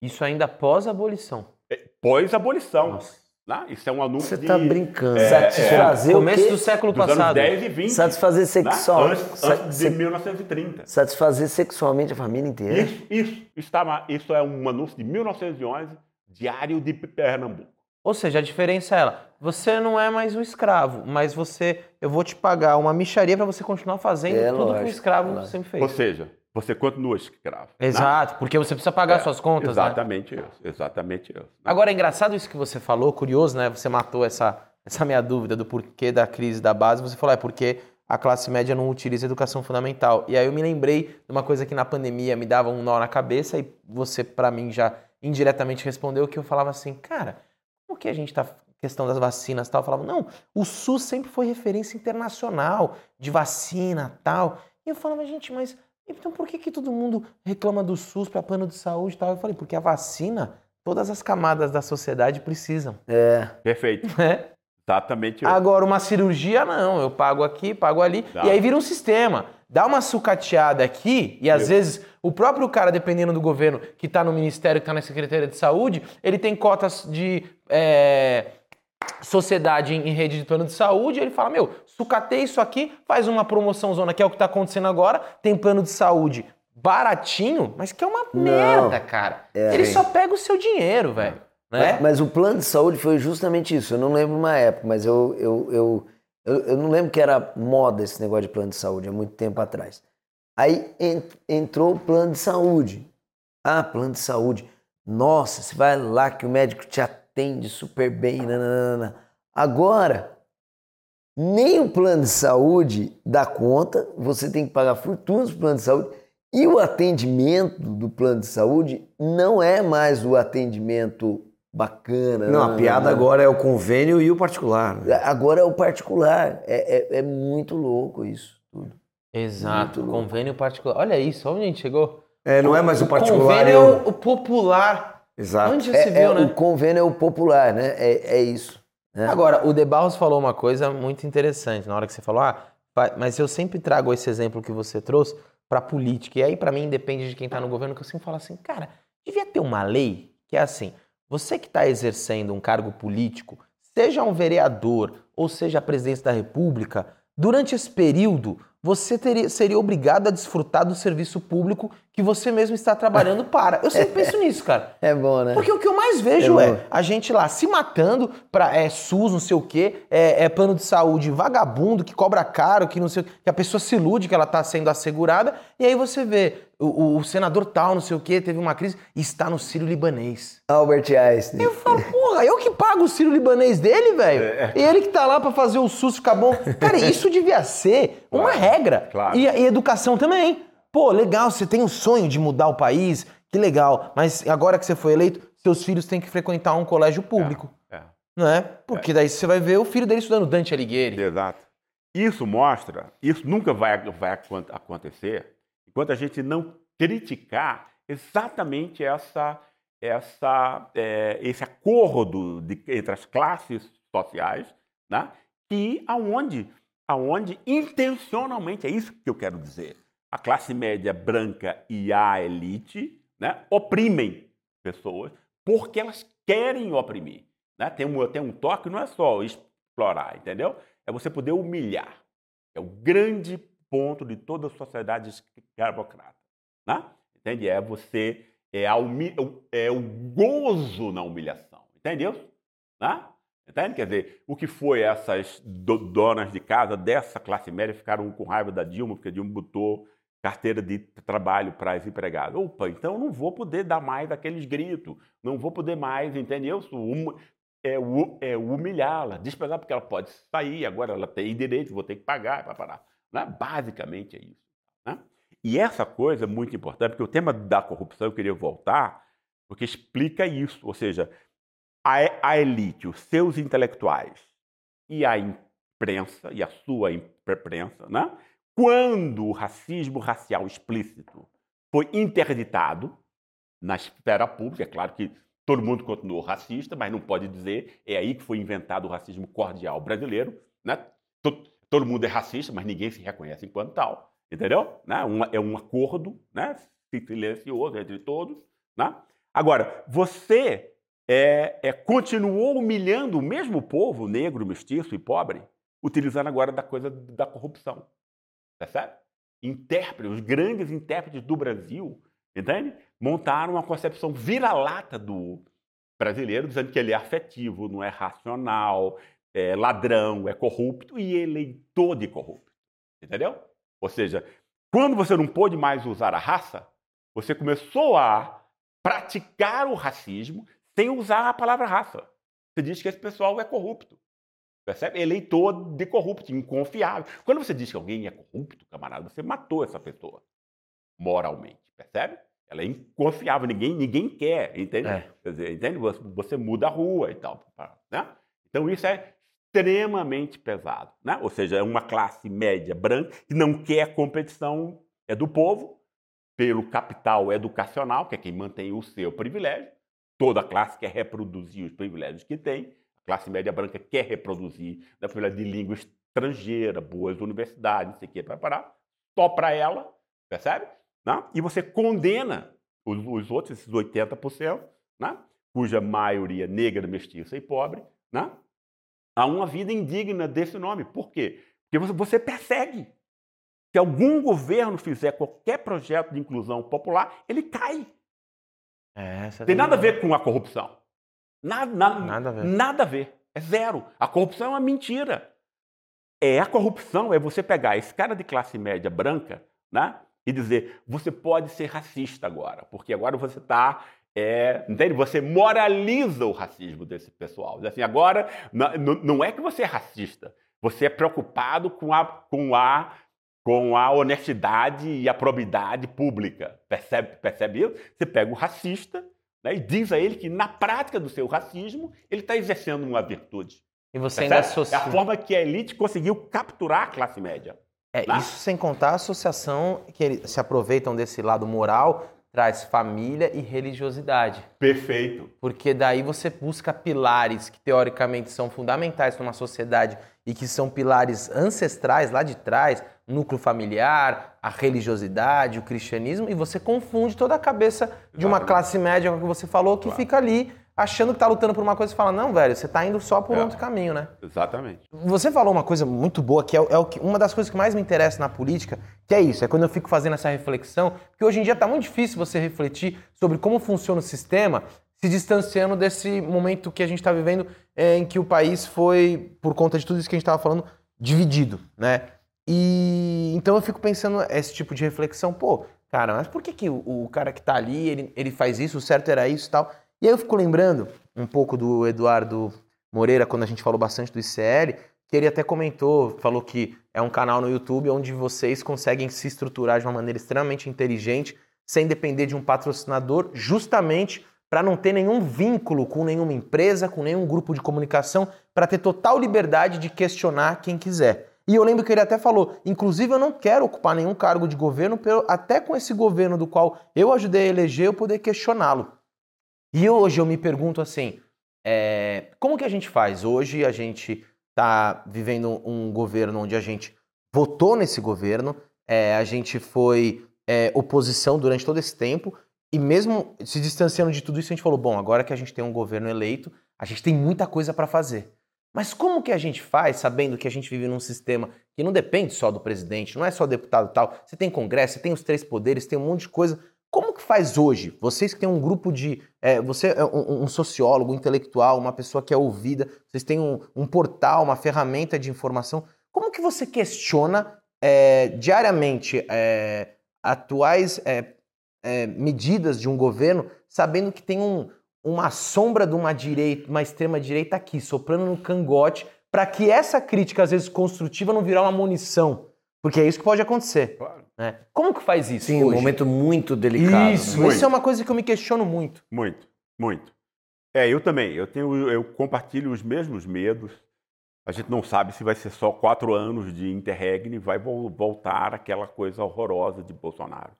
Isso ainda pós-abolição. É, Pós-abolição. Né? Isso é um anúncio Você de, tá brincando. Satisfazer o Começo do século passado. 10 e 20. Satisfazer né? sexual. Antes, antes de se- 1930. satisfazer sexualmente a família inteira. Isso, isso, estava, isso é um anúncio de 1911, Diário de Pernambuco. Ou seja, a diferença é ela. Você não é mais um escravo, mas você, eu vou te pagar uma micharia para você continuar fazendo É, tudo que um lógico, escravo lógico. sempre Ou fez. seja, você continua escravo. né? Exato, porque você precisa pagar É, suas contas, né? Exatamente isso, exatamente isso. né? Agora é engraçado isso que você falou, curioso, né? Você matou essa, essa minha dúvida do porquê da crise da base. Você falou, é porque a classe média não utiliza educação fundamental. E aí eu me lembrei de uma coisa que na pandemia me dava um nó na cabeça e você, pra mim, já indiretamente respondeu que eu falava assim, cara, como que a gente tá questão das vacinas e tal, eu falava, não, o SUS sempre foi referência internacional de vacina tal. E eu falava, gente, mas então por que, que todo mundo reclama do SUS para plano de saúde e tal? Eu falei, porque a vacina, todas as camadas da sociedade precisam. É. Perfeito, né? [laughs] exatamente. Agora, uma cirurgia, não. Eu pago aqui, pago ali. Tá. E aí vira um sistema. Dá uma sucateada aqui, e às Isso. vezes o próprio cara, dependendo do governo, que está no ministério, que está na Secretaria de Saúde, ele tem cotas de é, sociedade em, em rede de plano de saúde, ele fala, meu, sucatei isso aqui, faz uma promoção zona, que é o que está acontecendo agora, tem plano de saúde baratinho, mas que é uma merda, cara. ele só pega o seu dinheiro, velho. Né? Mas o plano de saúde foi justamente isso. Eu não lembro uma época, mas eu, eu, eu, eu, eu não lembro que era moda esse negócio de plano de saúde, há muito tempo atrás. Aí en- entrou o plano de saúde. Ah, plano de saúde. Nossa, você vai lá que o médico te atende super bem. nananana. Agora, nem o plano de saúde dá conta, você tem que pagar fortunas para plano de saúde. E o atendimento do plano de saúde não é mais o atendimento bacana. Não, a piada não. agora é o convênio e o particular. né? Agora é o particular. É, é, é muito louco isso tudo. Exato, Muito louco. convênio particular. Olha isso, onde a gente chegou? É, não é mais o particular. Convênio é é o- o, o popular. Exato. Onde já É, se é viu, O né? convênio é o popular, né? É, é isso. né? Agora, o De Barros falou uma coisa muito interessante na hora que você falou, ah, mas eu sempre trago esse exemplo que você trouxe para política. E aí, para mim, depende de quem tá no governo, que eu sempre falo assim, cara, devia ter uma lei que é assim: você que está exercendo um cargo político, seja um vereador ou seja a presidência da República, durante esse período você teria- seria obrigado a desfrutar do serviço público que você mesmo está trabalhando para. Eu sempre penso [laughs] nisso, cara. É bom, né? Porque o que eu mais vejo É é, a gente lá se matando pra é, SUS, não sei o quê, é, é plano de saúde vagabundo, que cobra caro, que não sei o que a pessoa se ilude que ela tá sendo assegurada, e aí você vê o, o- senador tal, não sei o quê, teve uma crise, e está no Sírio Libanês. Albert Einstein. Eu falo, porra, eu que pago o Sírio Libanês dele, velho. É. E ele que tá lá pra fazer o SUS ficar bom. [laughs] Cara, isso devia ser uma Claro, regra. claro. E, e educação também. Pô, legal, você tem um sonho de mudar o país, que legal. Mas agora que você foi eleito, seus filhos têm que frequentar um colégio público. É, Não é? Porque daí você vai ver o filho dele estudando Dante Alighieri. exato. Isso mostra, isso nunca vai, vai acon- acontecer enquanto a gente não criticar exatamente essa, essa, é, esse acordo de- entre as classes sociais, né? que aonde, aonde intencionalmente, é isso que eu quero dizer, a classe média branca e a elite né? oprimem pessoas porque elas querem oprimir. Né? Tem, um, tem um toque, não é só explorar, entendeu? É você poder humilhar. É o grande ponto de toda a sociedade escravocrata. Né? Entende? É você, é, a é o gozo na humilhação. Entendeu? Né? Entende? Quer dizer, o que foi essas do- donas de casa dessa classe média ficaram com raiva da Dilma, porque a Dilma botou carteira de trabalho para as empregadas. Opa, então não vou poder dar mais aqueles gritos, não vou poder mais, entendeu? Hum- É, é humilhá-la, desprezar, porque ela pode sair, agora ela tem direito, vou ter que pagar para parar. Né? Basicamente é isso. né? E essa coisa é muito importante, porque o tema da corrupção eu queria voltar, porque explica isso, ou seja, a, a elite, os seus intelectuais e a imprensa, e a sua imprensa, né? Quando o racismo racial explícito foi interditado na esfera pública, é claro que todo mundo continuou racista, mas não pode dizer, é aí que foi inventado o racismo cordial brasileiro, né? To- todo mundo é racista, mas ninguém se reconhece enquanto tal, entendeu? Né? Um, é um acordo né? silencioso entre todos. Né? Agora, você é, é, continuou humilhando o mesmo povo negro, mestiço e pobre, utilizando agora da coisa da corrupção. Percebe? Intérpretes, os grandes intérpretes do Brasil, entende? Montaram uma concepção vira-lata do brasileiro, dizendo que ele é afetivo, não é racional, é ladrão, é corrupto e eleitor de corrupto. Entendeu? Ou seja, quando você não pôde mais usar a raça, você começou a praticar o racismo sem usar a palavra raça. Você diz que esse pessoal é corrupto. Percebe? Eleitor de corrupto, inconfiável. Quando você diz que alguém é corrupto, camarada, você matou essa pessoa moralmente. Percebe? Ela é inconfiável, ninguém, ninguém quer, entende? É. Dizer, entende? Você muda a rua e tal. Né? Então isso é extremamente pesado. Né? Ou seja, é uma classe média branca que não quer competição, é do povo, pelo capital educacional, que é quem mantém o seu privilégio. Toda classe quer reproduzir os privilégios que tem. Classe média branca quer reproduzir né, privilégio de língua estrangeira, boas universidades, não sei o que, para parar. Só para ela, percebe? Né? E você condena os, os outros, esses 80%, né? cuja maioria negra, mestiça e pobre, né? a uma vida indigna desse nome. Por quê? Porque você, você persegue. Se algum governo fizer qualquer projeto de inclusão popular, ele cai. É, Tem nada a ver com a corrupção. Nada, nada, nada, a ver. nada a ver. É zero. A corrupção é uma mentira. É a corrupção, é você pegar esse cara de classe média branca, né? E dizer, você pode ser racista agora, porque agora você está é, entende? Você moraliza o racismo desse pessoal. Assim, agora, não, não é que você é racista, você é preocupado com a, com a com a honestidade e a probidade pública. Percebe, percebe isso? Você pega o racista né, e diz a ele que, na prática do seu racismo, ele está exercendo uma virtude. E você ainda associa... É a forma que a elite conseguiu capturar a classe média. É, né? isso sem contar a associação que eles se aproveitam desse lado moral, traz família e religiosidade. Perfeito. Porque daí você busca pilares que teoricamente são fundamentais para uma sociedade e que são pilares ancestrais lá de trás, núcleo familiar, a religiosidade, o cristianismo, e você confunde toda a cabeça Exatamente. de uma classe média, como você falou, que claro. fica ali achando que está lutando por uma coisa e fala, não, velho, você está indo só por é. outro caminho, né? Exatamente. Você falou uma coisa muito boa, que é, é que, uma das coisas que mais me interessa na política, que é isso, é quando eu fico fazendo essa reflexão, porque hoje em dia está muito difícil você refletir sobre como funciona o sistema, se distanciando desse momento que a gente está vivendo, é, em que o país foi, por conta de tudo isso que a gente estava falando, dividido, né? E então eu fico pensando esse tipo de reflexão, pô, cara, mas por que, que o, o cara que está ali, ele, ele faz isso, o certo era isso e tal? E aí eu fico lembrando um pouco do Eduardo Moreira, quando a gente falou bastante do ICL, que ele até comentou, falou que é um canal no YouTube onde vocês conseguem se estruturar de uma maneira extremamente inteligente, sem depender de um patrocinador, justamente para não ter nenhum vínculo com nenhuma empresa, com nenhum grupo de comunicação, para ter total liberdade de questionar quem quiser. E eu lembro que ele até falou: inclusive eu não quero ocupar nenhum cargo de governo, até com esse governo do qual eu ajudei a eleger, eu poder questioná-lo. E hoje eu me pergunto assim: é, como que a gente faz? Hoje a gente está vivendo um governo onde a gente votou nesse governo, é, a gente foi é, oposição durante todo esse tempo, e mesmo se distanciando de tudo isso, a gente falou: bom, agora que a gente tem um governo eleito, a gente tem muita coisa para fazer. Mas como que a gente faz sabendo que a gente vive num sistema que não depende só do presidente, não é só deputado tal? Você tem congresso, você tem os três poderes, tem um monte de coisa. Como que faz hoje? Vocês que têm um grupo de. É, você é um, um, sociólogo, um intelectual, uma pessoa que é ouvida, vocês têm um, um portal, uma ferramenta de informação. Como que você questiona é, diariamente é, atuais é, é, medidas de um governo, sabendo que tem uma sombra de uma direita, uma extrema direita aqui, soprando no cangote, para que essa crítica, às vezes construtiva, não virar uma munição? Porque é isso que pode acontecer. Claro. Né? Como que faz isso? Sim, hoje? um momento muito delicado. Isso, muito. isso é uma coisa que eu me questiono muito. Muito, muito. É, eu também. Eu tenho, eu compartilho os mesmos medos. A gente não sabe se vai ser só quatro anos de interregne, vai voltar aquela coisa horrorosa de Bolsonaro,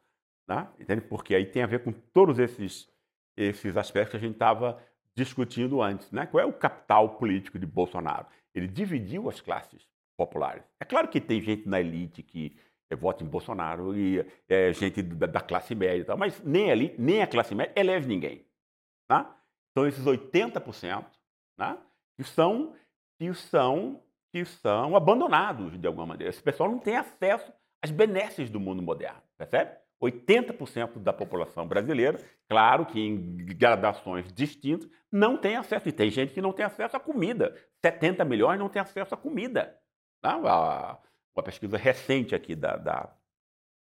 né? Entende? Porque aí tem a ver com todos esses esses aspectos que a gente estava discutindo antes, né? Qual é o capital político de Bolsonaro? Ele dividiu as classes populares. É claro que tem gente na elite que é, vota em Bolsonaro e é gente da, da, classe média e tal, mas nem a elite, nem a classe média elege ninguém. Tá? Então, esses 80% né, que, são, que, são, que são abandonados de alguma maneira. Esse pessoal não tem acesso às benesses do mundo moderno, percebe? 80% da população brasileira, claro que em gradações distintas, não tem acesso. E tem gente que não tem acesso à comida. 70 milhões não tem acesso à comida. Tá? Uma pesquisa recente aqui da, da,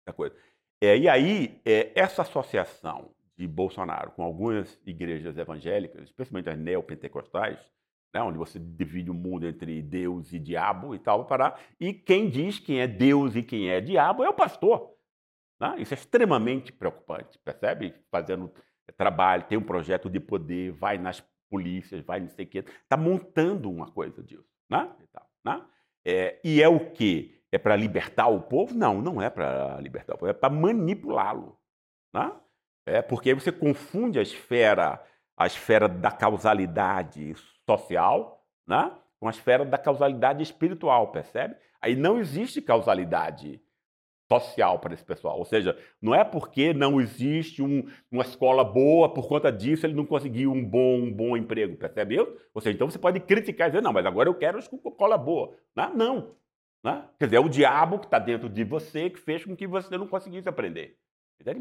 da coisa. É, e aí, é, essa associação de Bolsonaro com algumas igrejas evangélicas, especialmente as neopentecostais, né, onde você divide o mundo entre Deus e diabo e tal, para e quem diz quem é Deus e quem é diabo é o pastor. Né? Isso é extremamente preocupante, percebe? Fazendo trabalho, tem um projeto de poder, vai nas polícias, vai não sei o quê, está montando uma coisa disso. Né? E, tal, né? É, e é o quê? É para libertar o povo? Não, não é para libertar o povo, é para manipulá-lo. Né? É porque você confunde a esfera, a esfera da causalidade social né? com a esfera da causalidade espiritual, percebe? Aí não existe causalidade social para esse pessoal. Ou seja, não é porque não existe um, uma escola boa, por conta disso ele não conseguiu um bom, um bom emprego, percebeu? Ou seja, então você pode criticar e dizer, não, mas agora eu quero escola boa. Não, né? não. Né? Quer dizer, é o diabo que está dentro de você que fez com que você não conseguisse aprender.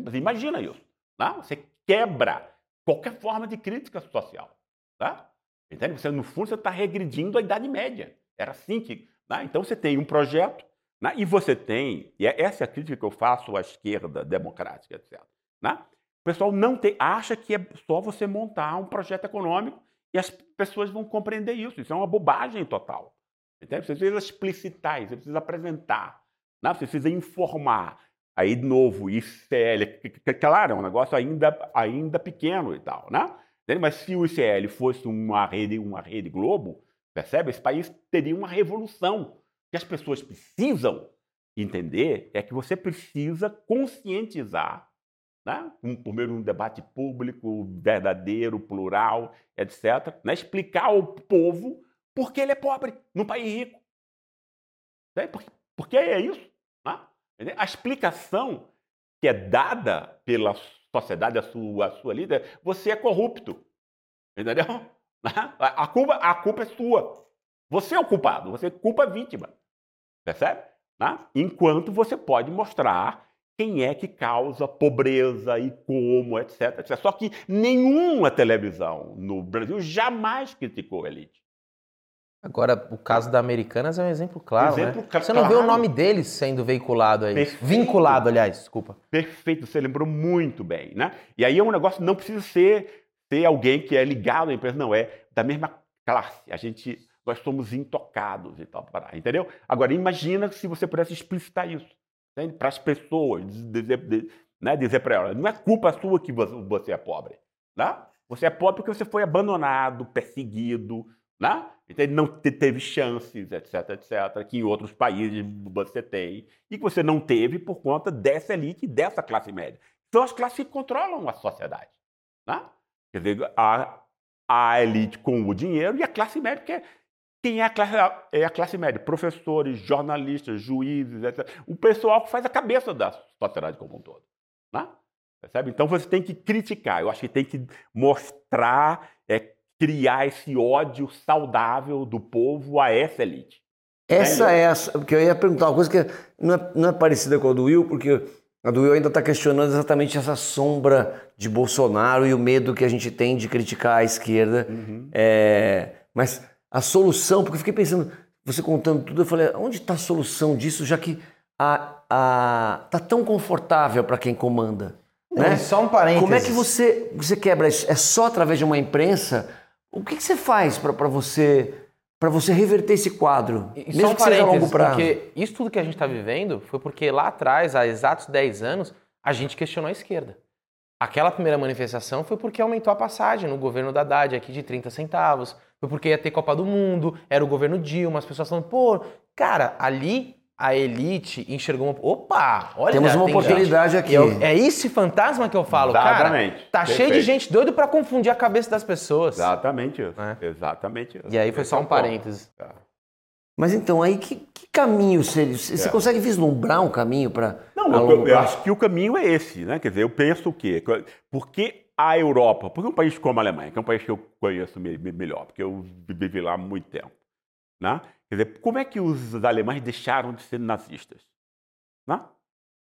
Mas imagina isso. Né? Você quebra qualquer forma de crítica social. Tá? Entende? Você, no fundo, você está regredindo a Idade Média. Era assim que. Né? Então você tem um projeto né? E você tem, e é, essa é a crítica que eu faço à esquerda democrática, etc. Né? O pessoal não tem, acha que é só você montar um projeto econômico e as pessoas vão compreender isso. Isso é uma bobagem total. Entende? Você precisa explicitar, você precisa apresentar, né? você precisa informar. Aí, de novo, ICL, claro, é um negócio ainda, ainda pequeno e tal, né? Mas se o ICL fosse uma rede, uma rede Globo, percebe? Esse país teria uma revolução que as pessoas precisam entender é que você precisa conscientizar, né? meio de um debate público, verdadeiro, plural, etc., né? explicar ao povo por que ele é pobre num país rico. Né? Por, por que é isso? Né? A explicação que é dada pela sociedade, a sua, a sua líder, você é corrupto. Entendeu? [laughs] A culpa, a culpa é sua. Você é o culpado, você culpa a vítima. Percebe? Né? Enquanto você pode mostrar quem é que causa pobreza e como, etc, etc. Só que nenhuma televisão no Brasil jamais criticou a elite. Agora, o caso da Americanas é um exemplo claro. Exemplo né? Você não vê o nome deles sendo veiculado aí. Perfeito. Vinculado, aliás, desculpa. Perfeito, você lembrou muito bem. Né? E aí é um negócio, não precisa ser, ser alguém que é ligado à empresa, não, é da mesma classe. A gente nós somos intocados e tal, entendeu? Agora, imagina se você pudesse explicitar isso para as pessoas, dizer, né, dizer para elas, não é culpa sua que você é pobre, né? Você é pobre porque você foi abandonado, perseguido, né? Então, não teve chances, etc, etc, que em outros países você tem, e que você não teve por conta dessa elite dessa classe média. São as classes que controlam a sociedade. Né? Quer dizer, a, a elite com o dinheiro e a classe média que é quem é a classe, é a classe média? Professores, jornalistas, juízes, etc. O pessoal que faz a cabeça da sociedade como um todo. Né? Percebe? Então você tem que criticar. Eu acho que tem que mostrar, é, criar esse ódio saudável do povo a essa elite. Essa é essa, porque eu ia perguntar uma coisa que não é, não é parecida com a do Will, porque a do Will ainda está questionando exatamente essa sombra de Bolsonaro e o medo que a gente tem de criticar a esquerda. Uhum. É, mas a solução, porque eu fiquei pensando, você contando tudo, eu falei, onde está a solução disso, já que a, a, tá tão confortável para quem comanda? Não, né? Só um parênteses. Como é que você, você quebra isso? É só através de uma imprensa? O que, que você faz para você para você reverter esse quadro? E, mesmo só um que seja longo prazo. Porque isso tudo que a gente está vivendo foi porque lá atrás, há exatos 10 anos, a gente questionou a esquerda. Aquela primeira manifestação foi porque aumentou a passagem no governo da Haddad aqui de 30 centavos. Foi porque ia ter Copa do Mundo, era o governo Dilma, as pessoas falando, pô, cara, ali a elite enxergou uma. Opa! Olha, Temos uma oportunidade gente. aqui. é esse fantasma que eu falo, Exatamente. cara. Tá Perfeito. cheio de gente doido para confundir a cabeça das pessoas. Exatamente isso. É. Exatamente isso. E aí foi só um parênteses. Tá. Mas então, aí que, que caminho seria? Você É. consegue vislumbrar um caminho para Não, a eu, longo eu prazo? acho que o caminho é esse, né? Quer dizer, eu penso o quê? Por que a Europa? Por que um país como a Alemanha, que é um país que eu conheço me- me- melhor, porque eu vivi lá há muito tempo, né? Quer dizer, como é que os alemães deixaram de ser nazistas? Né?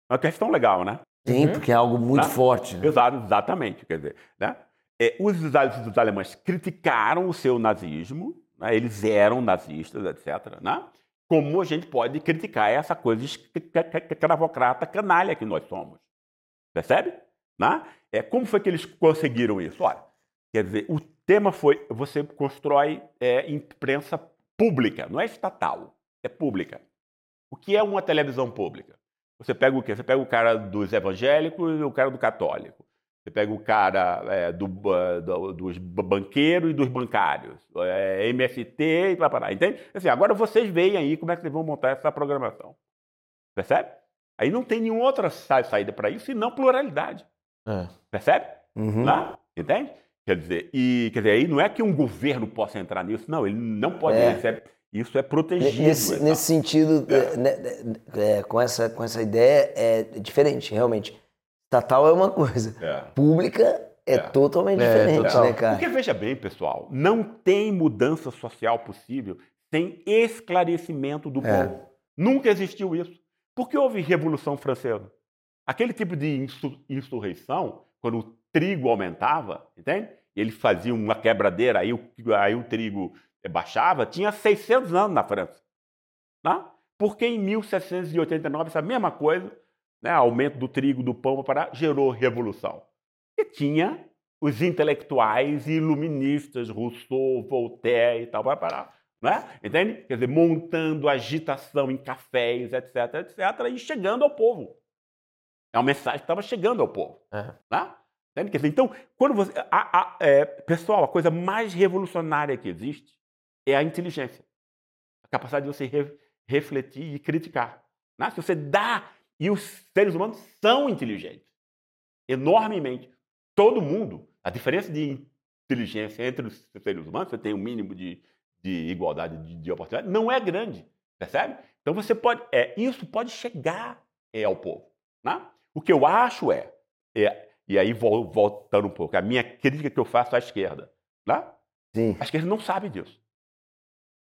É uma questão legal, né? Sim, porque é algo muito Né? forte. né? Exato, exatamente. Quer dizer, né? É, os, os alemães criticaram o seu nazismo, né? eles eram nazistas, etc. Né? Como a gente pode criticar essa coisa escravocrata canalha que nós somos? Percebe? Né? É, como foi que eles conseguiram isso? Olha, quer dizer, o tema foi você constrói é, imprensa pública, não é estatal, é pública. O que é uma televisão pública? Você pega o quê? Você pega o cara dos evangélicos e o cara do católico. Você pega o cara é, do, do- dos ba- banqueiros e dos bancários. É, MST e vai parar. Entende? Assim, agora vocês veem aí como é que vocês vão montar essa programação. Percebe? Aí não tem nenhuma outra sa- saída para isso senão pluralidade. É. Percebe? Uhum. Né? Entende? Quer dizer, e, quer dizer, aí não é que um governo possa entrar nisso, não, ele não pode. É. Isso, é, isso é protegido. Nesse, essa- nesse sentido, é, né, é, com, essa, com essa ideia, é diferente, realmente. Estatal é uma coisa, É. pública é, É. totalmente É, diferente, total. né, cara? Porque veja bem, pessoal, não tem mudança social possível sem esclarecimento do É. povo. Nunca existiu isso. Por que houve Revolução Francesa? Aquele tipo de insu- insurreição, quando o trigo aumentava, entende? Ele fazia uma quebradeira, aí o, aí o trigo eh, baixava, tinha 600 anos na França. Né? Porque em 1789, essa mesma coisa, né, aumento do trigo, do pão, para gerou revolução. E tinha os intelectuais e iluministas, Rousseau, Voltaire e tal, para parar. Né? Entende? Quer dizer, montando agitação em cafés, etc, etc, e chegando ao povo. É uma mensagem que estava chegando ao povo. É. Né? Entende? Então, quando você. a- a- é, pessoal, a coisa mais revolucionária que existe é a inteligência. A capacidade de você re- refletir e criticar. Né? Se você dá. E os seres humanos são inteligentes. Enormemente. Todo mundo. A diferença de inteligência entre os seres humanos, você tem um mínimo de, de igualdade de, de oportunidade, não é grande. Percebe? Então você pode. É, isso pode chegar é, ao povo. Né? O que eu acho é, é. E aí, vol- voltando um pouco, a minha crítica que eu faço à esquerda. Né? Sim. A esquerda não sabe disso.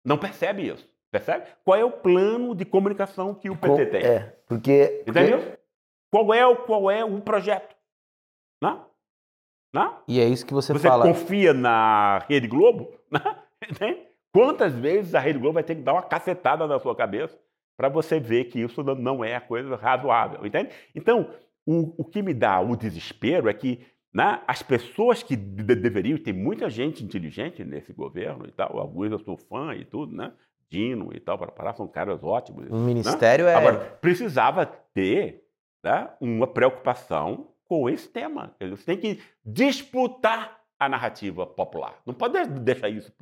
Não percebe isso. Percebe? Qual é o plano de comunicação que o PT tem? É, porque... Entendeu? Qual é, o, qual é o projeto? Né? Né? E é isso que você, Você fala. confia na Rede Globo? [laughs] Né? Quantas vezes a Rede Globo vai ter que dar uma cacetada na sua cabeça para você ver que isso não- é a coisa razoável, entende? Então, o, o que me dá o desespero é que né, as pessoas que de- deveriam, tem muita gente inteligente nesse governo e tal, alguns eu sou fã e tudo, né? Dino e tal, para parar, são caras ótimos. O ministério é. Agora, precisava ter né, uma preocupação com esse tema. Você tem que disputar a narrativa popular. Não pode de- deixar isso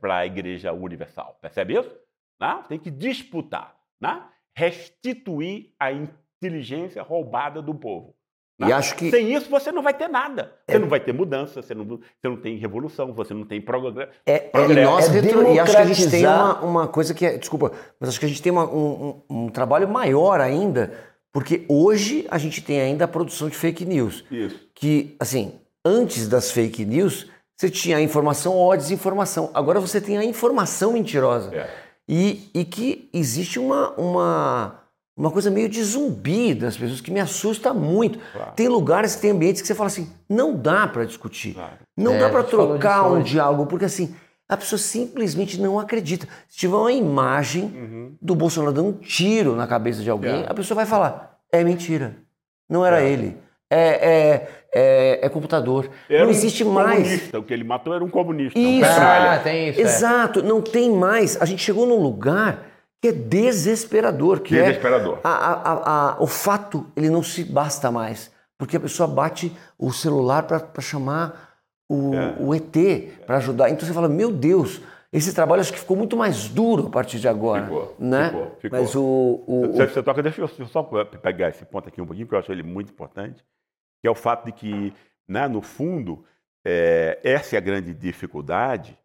para a Igreja Universal. Percebe isso? Né? Tem que disputar. Né? Restituir a inteligência roubada do povo. né? E acho que Sem isso, você não vai ter nada. Você não vai ter mudança, você não, você não tem revolução, você não tem progresso. É, E, Progresso. nós é e acho que a gente tem uma, uma coisa que é. Desculpa, mas acho que a gente tem uma- um, um- um trabalho maior ainda, porque hoje a gente tem ainda a produção de fake news. Isso. Que, assim, antes das fake news, você tinha a informação ou a desinformação. Agora você tem a informação mentirosa. É. E, e que existe uma, uma, uma coisa meio de zumbi das pessoas que me assusta muito. Claro. Tem lugares, tem ambientes que você fala assim: não dá para discutir. Claro. Não É, dá para trocar um hoje. diálogo, porque assim, a pessoa simplesmente não acredita. Se tiver uma imagem Uhum. do Bolsonaro dando um tiro na cabeça de alguém, É. a pessoa vai falar: é mentira. Não era É. ele. É, é, é, é computador. Era não um existe mais. Comunista. O que ele matou era um comunista. um Isso. petralha. Ah, tem isso. é. Exato, não tem mais. A gente chegou num lugar que é desesperador, que Desesperador. é a- a- a- a- o fato, ele não se basta mais. Porque a pessoa bate o celular para chamar o, É. o ET, para ajudar. Então você fala, meu Deus, esse trabalho acho que ficou muito mais duro a partir de agora. Ficou, né? ficou, ficou. Mas o, o, Você, você toca, deixa eu só pegar esse ponto aqui um pouquinho, que eu acho ele muito importante, que é o fato de que, né, no fundo, é, essa é a grande dificuldade,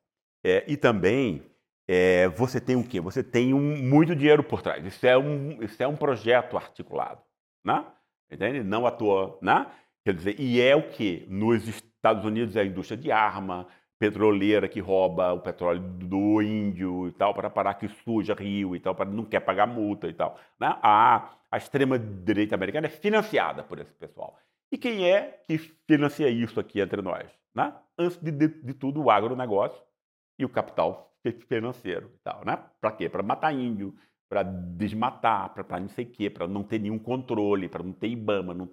é, e também é, você tem o quê? Você tem um, muito dinheiro por trás. Isso é um, isso é um projeto articulado, né? Entende? Não à toa, né? Quer dizer, e é o que? Nos Estados Unidos é a indústria de arma, petroleira que rouba o petróleo do índio e tal, para parar que suja rio e tal, para não quer pagar multa e tal. Né? A, a extrema-direita americana é financiada por esse pessoal. E quem é que financia isso aqui entre nós? Né? Antes de, de, de tudo, o agronegócio e o capital financeiro tal. Né? Para quê? Para matar índio, para desmatar, para não sei o quê, para não ter nenhum controle, para não ter IBAMA, não,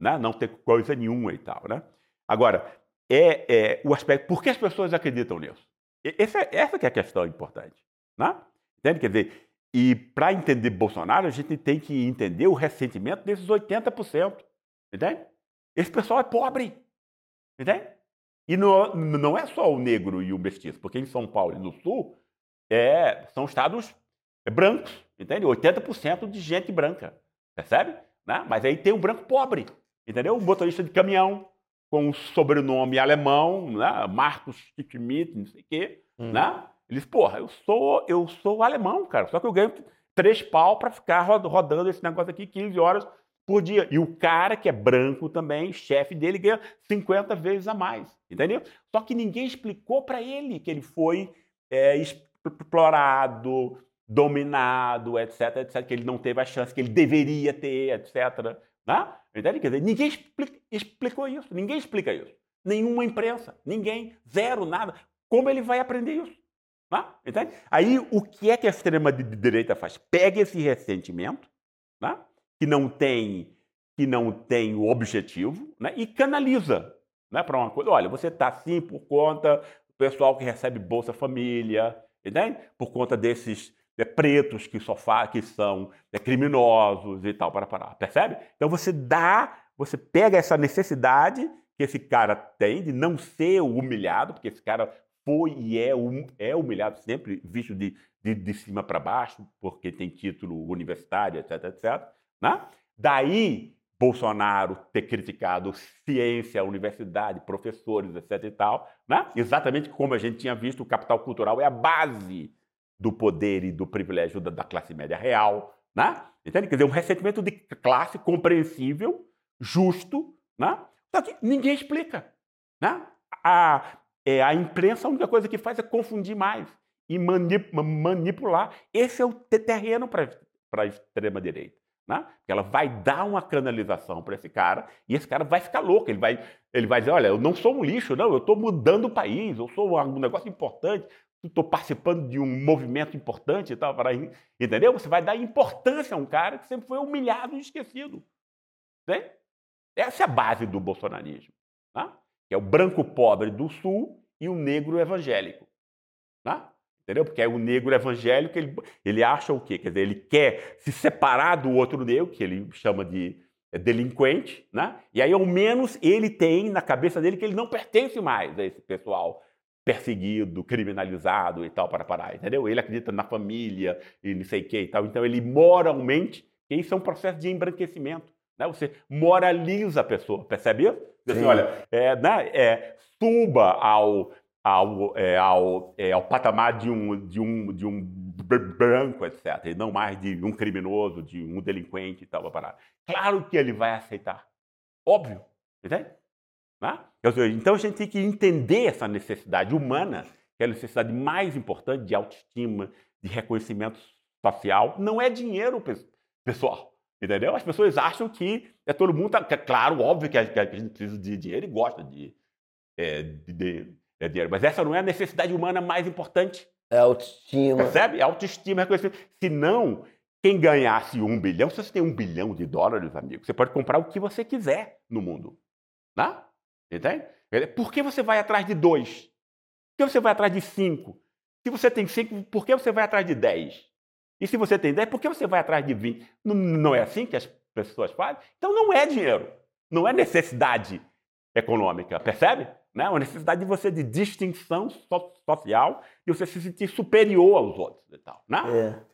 né? não ter coisa nenhuma e tal. Né? Agora, é, é, o aspecto. Por que as pessoas acreditam nisso? Essa, essa que é a questão importante. Né? Entende? Quer dizer, e para entender Bolsonaro, a gente tem que entender o ressentimento desses 80%. Entende? Esse pessoal é pobre. Entende? E não, não é só o negro e o mestiço, porque em São Paulo e no Sul é, são estados brancos, entende? 80% de gente branca, percebe? Né? Mas aí tem o branco pobre, entendeu? O motorista de caminhão, com o sobrenome alemão, né? Marcos Schmidt, não sei o quê, hum. né? Eles, porra, eu sou, eu sou alemão, cara, só que eu ganho três pau para ficar rodando esse negócio aqui 15 horas por dia. E o cara que é branco também, chefe dele, ganha 50 vezes a mais, entendeu? Só que ninguém explicou para ele que ele foi é, explorado, dominado, etc, etc, que ele não teve a chance que ele deveria ter, etc. Né? Entende? Quer dizer, ninguém explica, explicou isso, ninguém explica isso. Nenhuma imprensa, ninguém, zero, nada. Como ele vai aprender isso? Né? Entende? Aí, o que é que a extrema-direita faz? Pega esse ressentimento, né? Que não tem que não tem o objetivo, né? e canaliza né? para uma coisa. Olha, você está assim por conta do pessoal que recebe Bolsa Família, entende? por conta desses é, pretos que só que são é, criminosos e tal, para parar. Percebe? Então você dá, você pega essa necessidade que esse cara tem de não ser humilhado, porque esse cara foi e é, hum, é humilhado sempre, visto de, de, de cima para baixo, porque tem título universitário, etc, etc. Né? Daí, Bolsonaro ter criticado ciência, universidade, professores, etc e tal, né? exatamente como a gente tinha visto, o capital cultural é a base do poder e do privilégio da, da classe média real, né? Entende? Quer dizer, um ressentimento de classe compreensível, justo, né? Só que ninguém explica, né? A, é, a imprensa, a única coisa que faz é confundir mais e manip, manipular. Esse é o terreno para a extrema-direita. Né? Ela vai dar uma canalização para esse cara e esse cara vai ficar louco. Ele vai, ele vai dizer: Olha, eu não sou um lixo, não, eu estou mudando o país, eu sou um negócio importante, estou participando de um movimento importante e tal, para, entendeu? Você vai dar importância a um cara que sempre foi humilhado e esquecido. Né? Essa é a base do bolsonarismo. Né? Que é o branco pobre do sul e o negro evangélico. Né? Entendeu? Porque é o negro evangélico, ele, ele acha o quê? Quer dizer, ele quer se separar do outro negro, que ele chama de é, delinquente, né? e aí ao menos ele tem na cabeça dele que ele não pertence mais a esse pessoal perseguido, criminalizado e tal para parar, entendeu? Ele acredita na família e não sei o que e tal. Então ele moralmente, isso é um processo de embranquecimento. Né? Você moraliza a pessoa, percebe isso? Assim, olha, é, né, é, suba ao, ao, é, ao, é, ao patamar de um, de, um, de um branco, etc. E não mais de um criminoso, de um delinquente e tal, para. Claro que ele vai aceitar. Óbvio. Entende? Né? Então a gente tem que entender essa necessidade humana, que é a necessidade mais importante de autoestima, de reconhecimento social. Não é dinheiro, pessoal. Entendeu? As pessoas acham que é todo mundo. Tá, é claro, óbvio que a, gente precisa de dinheiro e gosta de, é, de, de é dinheiro. Mas essa não é a necessidade humana mais importante. É autoestima. Percebe? É autoestima, reconhecimento. Se não, quem ganhasse um bilhão, se você tem um bilhão de dólares, amigo, você pode comprar o que você quiser no mundo. Né? Entende? Por que você vai atrás de dois? Por que você vai atrás de cinco? Se você tem cinco, por que você vai atrás de dez? E se você tem dez, por que você vai atrás de vinte? Não, não é assim que as pessoas fazem? Então não é dinheiro. Não é necessidade econômica, percebe? Não é uma necessidade de você de distinção so social e você se sentir superior aos outros e tal. Né?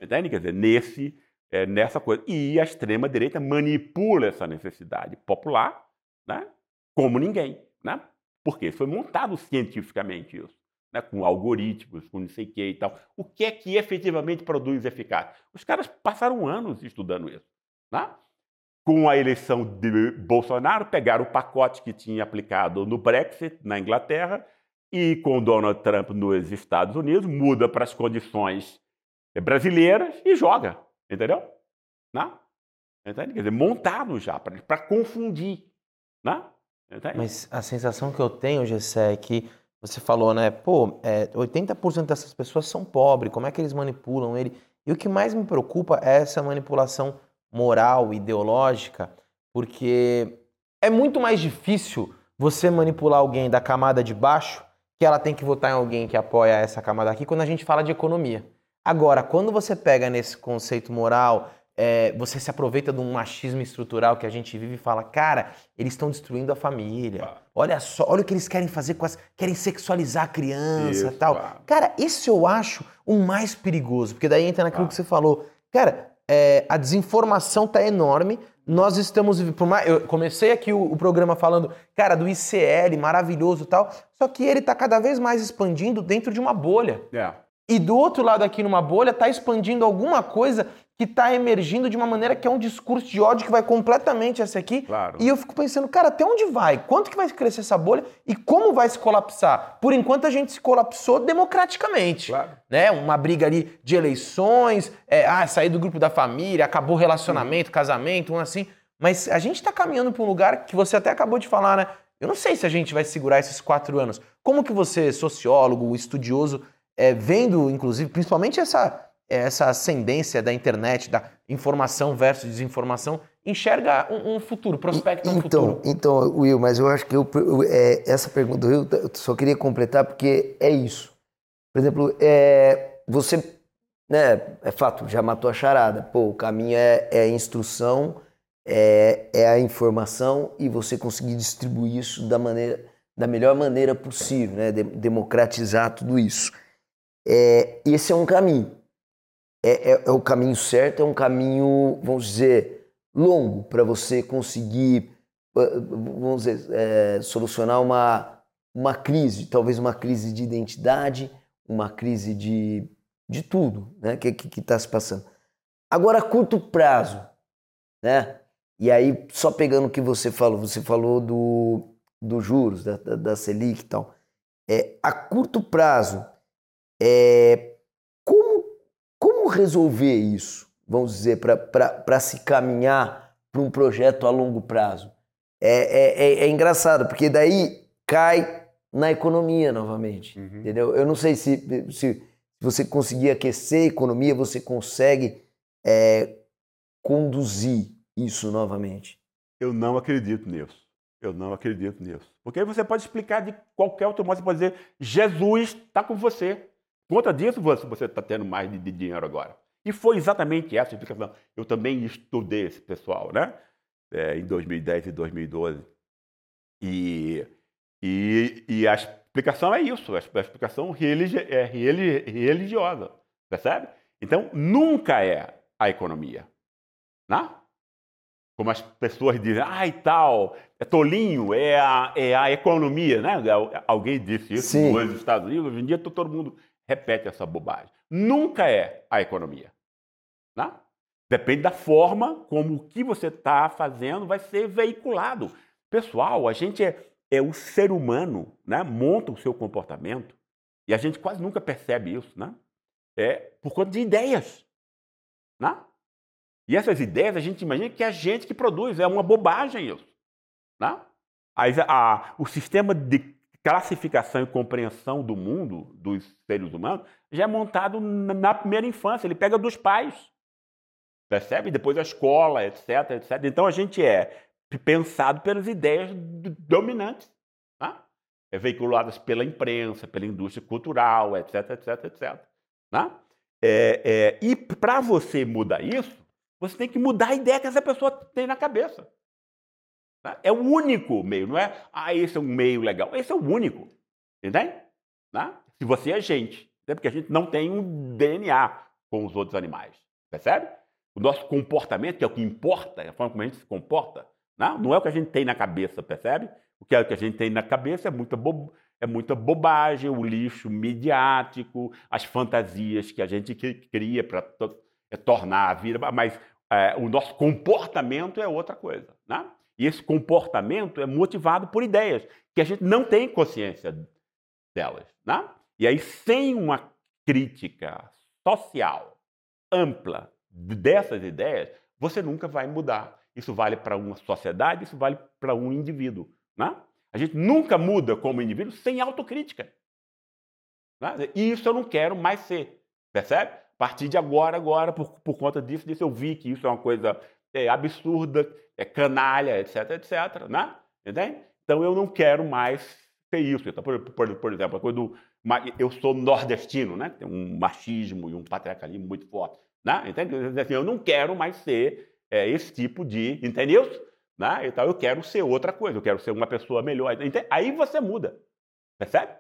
É. Entende? Quer dizer, nesse, é, nessa coisa. E a extrema-direita manipula essa necessidade popular né? como ninguém, né? Porque foi montado cientificamente isso. né, com algoritmos, com não sei o que e tal. O que é que efetivamente produz eficácia? Os caras passaram anos estudando isso. Né? Com a eleição de Bolsonaro, pegaram o pacote que tinha aplicado no Brexit na Inglaterra e com Donald Trump nos Estados Unidos, muda para as condições brasileiras e joga, entendeu? Né? Entende? Quer dizer, montado já, para confundir. Né? Mas a sensação que eu tenho, Gessé, é que você falou, né? Pô, é, 80% dessas pessoas são pobres, como é que eles manipulam ele? E o que mais me preocupa é essa manipulação moral, ideológica, porque é muito mais difícil você manipular alguém da camada de baixo que ela tem que votar em alguém que apoia essa camada aqui quando a gente fala de economia. Agora, quando você pega nesse conceito moral, é, você se aproveita de um machismo estrutural que a gente vive e fala, cara, eles estão destruindo a família. Olha só, olha o que eles querem fazer com as. Querem sexualizar a criança e tal. Cara, esse eu acho o mais perigoso, porque daí entra naquilo que você falou. Cara, é, a desinformação tá enorme. Nós estamos. Por mais, eu comecei aqui o, o, programa falando, cara, do ICL, maravilhoso e tal. Só que ele tá cada vez mais expandindo dentro de uma bolha. É. E do outro lado aqui numa bolha tá expandindo alguma coisa que está emergindo de uma maneira que é um discurso de ódio que vai completamente essa aqui. Claro. E eu fico pensando, cara, até onde vai? Quanto que vai crescer essa bolha e como vai se colapsar? Por enquanto a gente se colapsou democraticamente. Claro. Né? Uma briga ali de eleições, é, ah, sair do grupo da família, acabou o relacionamento, uhum. casamento, um assim. Mas a gente está caminhando para um lugar que você até acabou de falar, né? Eu não sei se a gente vai segurar esses quatro anos. Como que você, sociólogo, estudioso, é, vendo, inclusive, principalmente essa essa ascendência da internet, da informação versus desinformação, enxerga um, um futuro, prospecta um então, futuro? Então, Will, mas eu acho que eu, é, essa pergunta do Will, eu só queria completar porque é isso. Por exemplo, é, você, né, é fato, já matou a charada. Pô, o caminho é, é a instrução, é, é a informação e você conseguir distribuir isso da maneira da melhor maneira possível, né? democratizar tudo isso. É, esse é um caminho é, é, é o caminho certo, é um caminho, vamos dizer, longo para você conseguir, vamos dizer, é, solucionar uma, uma crise, talvez uma crise de identidade, uma crise de, de tudo né, que está que, que se passando. Agora, a curto prazo, né? E aí, só pegando o que você falou, você falou do, dos juros, da, da, da Selic e tal. É, a curto prazo, é, como resolver isso, vamos dizer, para se caminhar para um projeto a longo prazo? É, é, é, é, engraçado, porque daí cai na economia novamente, uhum. entendeu? Eu não sei se, se você conseguir aquecer a economia, você consegue é, conduzir isso novamente. Eu não acredito nisso. Eu não acredito nisso. Porque aí você pode explicar de qualquer outro modo. Você pode dizer, Jesus está com você. Conta disso você está tendo mais de, de, dinheiro agora. E foi exatamente essa a explicação. Eu também estudei esse pessoal, né? É, em 2010 e 2012. E, e, e a explicação é isso. A explicação religi é religiosa. Percebe? Então, nunca é a economia. Né? Como as pessoas dizem, ah, e tal, é tolinho, é a, é a economia, né? Alguém disse isso Sim. nos Estados Unidos, hoje em dia todo mundo repete essa bobagem. Nunca é a economia. Né? Depende da forma como o que você está fazendo vai ser veiculado. Pessoal, a gente é, é o ser humano, né? monta o seu comportamento e a gente quase nunca percebe isso, né? É por conta de ideias, né? E essas ideias a gente imagina que é a gente que produz, é uma bobagem isso, né? A, a, o sistema de classificação e compreensão do mundo, dos seres humanos, já é montado na primeira infância. Ele pega dos pais, percebe? Depois a escola, etc, etc. Então a gente é pensado pelas ideias dominantes, tá? é veiculadas pela imprensa, pela indústria cultural, etc, etc, etc. Tá? É, é, e para você mudar isso, você tem que mudar a ideia que essa pessoa tem na cabeça. Né? É o único meio, não é? Ah, esse é um meio legal. Esse é o único. Entende? Né? Se você é gente. Né? Porque a gente não tem um DNA com os outros animais. Percebe? O nosso comportamento, que é o que importa, a forma como a gente se comporta, não, né? não é o que a gente tem na cabeça, percebe? O que, é o que a gente tem na cabeça é muita, bo... é muita bobagem, o lixo midiático, as fantasias que a gente cria para é, tornar a vida, mas é, o nosso comportamento é outra coisa. Né? E esse comportamento é motivado por ideias que a gente não tem consciência delas. Né? E aí, sem uma crítica social ampla dessas ideias, você nunca vai mudar. Isso vale para uma sociedade, isso vale para um indivíduo. Né? A gente nunca muda como indivíduo sem autocrítica. Né? E isso eu não quero mais ser. Percebe? A partir de agora, agora, por, por conta disso, disso, eu vi que isso é uma coisa é, absurda, é canalha, etc, etc. Né? Entende? Então eu não quero mais ser isso. Então, por, por, por exemplo, a coisa do, eu sou nordestino, né? Tem um machismo e um patriarcalismo muito forte. Né? Entende? Assim, eu não quero mais ser é, esse tipo de. Entendeu? Né? Então eu quero ser outra coisa, eu quero ser uma pessoa melhor. Entende? Aí você muda. Percebe?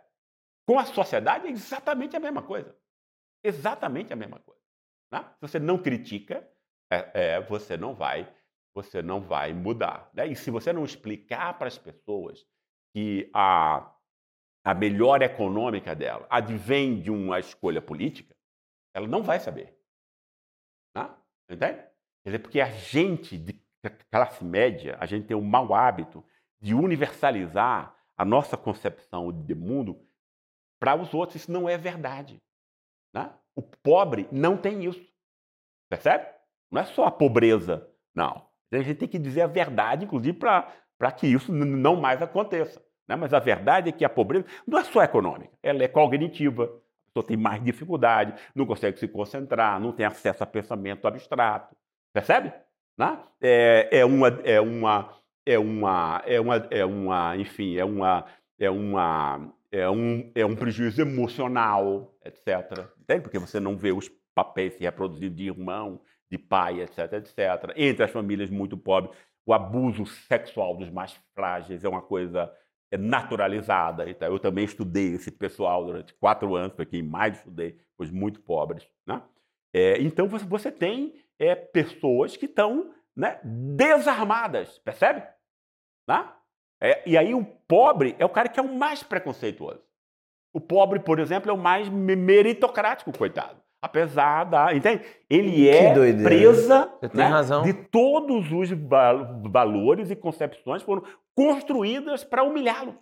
Com a sociedade é exatamente a mesma coisa. Exatamente a mesma coisa. Né? Se você não critica, é, é, você não vai, você não vai mudar. Né? E se você não explicar para as pessoas que a, a melhor econômica dela advém de uma escolha política, ela não vai saber. Né? Entende? Quer dizer, porque a gente de classe média, a gente tem o mau hábito de universalizar a nossa concepção de mundo para os outros. Isso não é verdade. Né? O pobre não tem isso. Percebe? Não é só a pobreza, não. A gente tem que dizer a verdade, inclusive, para que isso não mais aconteça. Né? Mas a verdade é que a pobreza não é só econômica, ela é cognitiva. A pessoa tem mais dificuldade, não consegue se concentrar, não tem acesso a pensamento abstrato. Percebe? Né? É, é, uma, é, uma, é, uma, é, uma, é uma, enfim, é uma, é uma, é um, é um prejuízo emocional, etc. Entende? Porque você não vê os papéis se reproduzindo de irmão, de pai, etc, etc. Entre as famílias muito pobres, o abuso sexual dos mais frágeis é uma coisa é naturalizada. Então, eu também estudei esse pessoal durante quatro anos, foi quem mais estudei, os muito pobres. Né? É, então, você, você tem é, pessoas que estão né, desarmadas, percebe? Né? É, e aí o pobre é o cara que é o mais preconceituoso. O pobre, por exemplo, é o mais meritocrático, coitado. Apesar da. Entende? Ele é presa né, de todos os valores e concepções que foram construídas para humilhá-lo.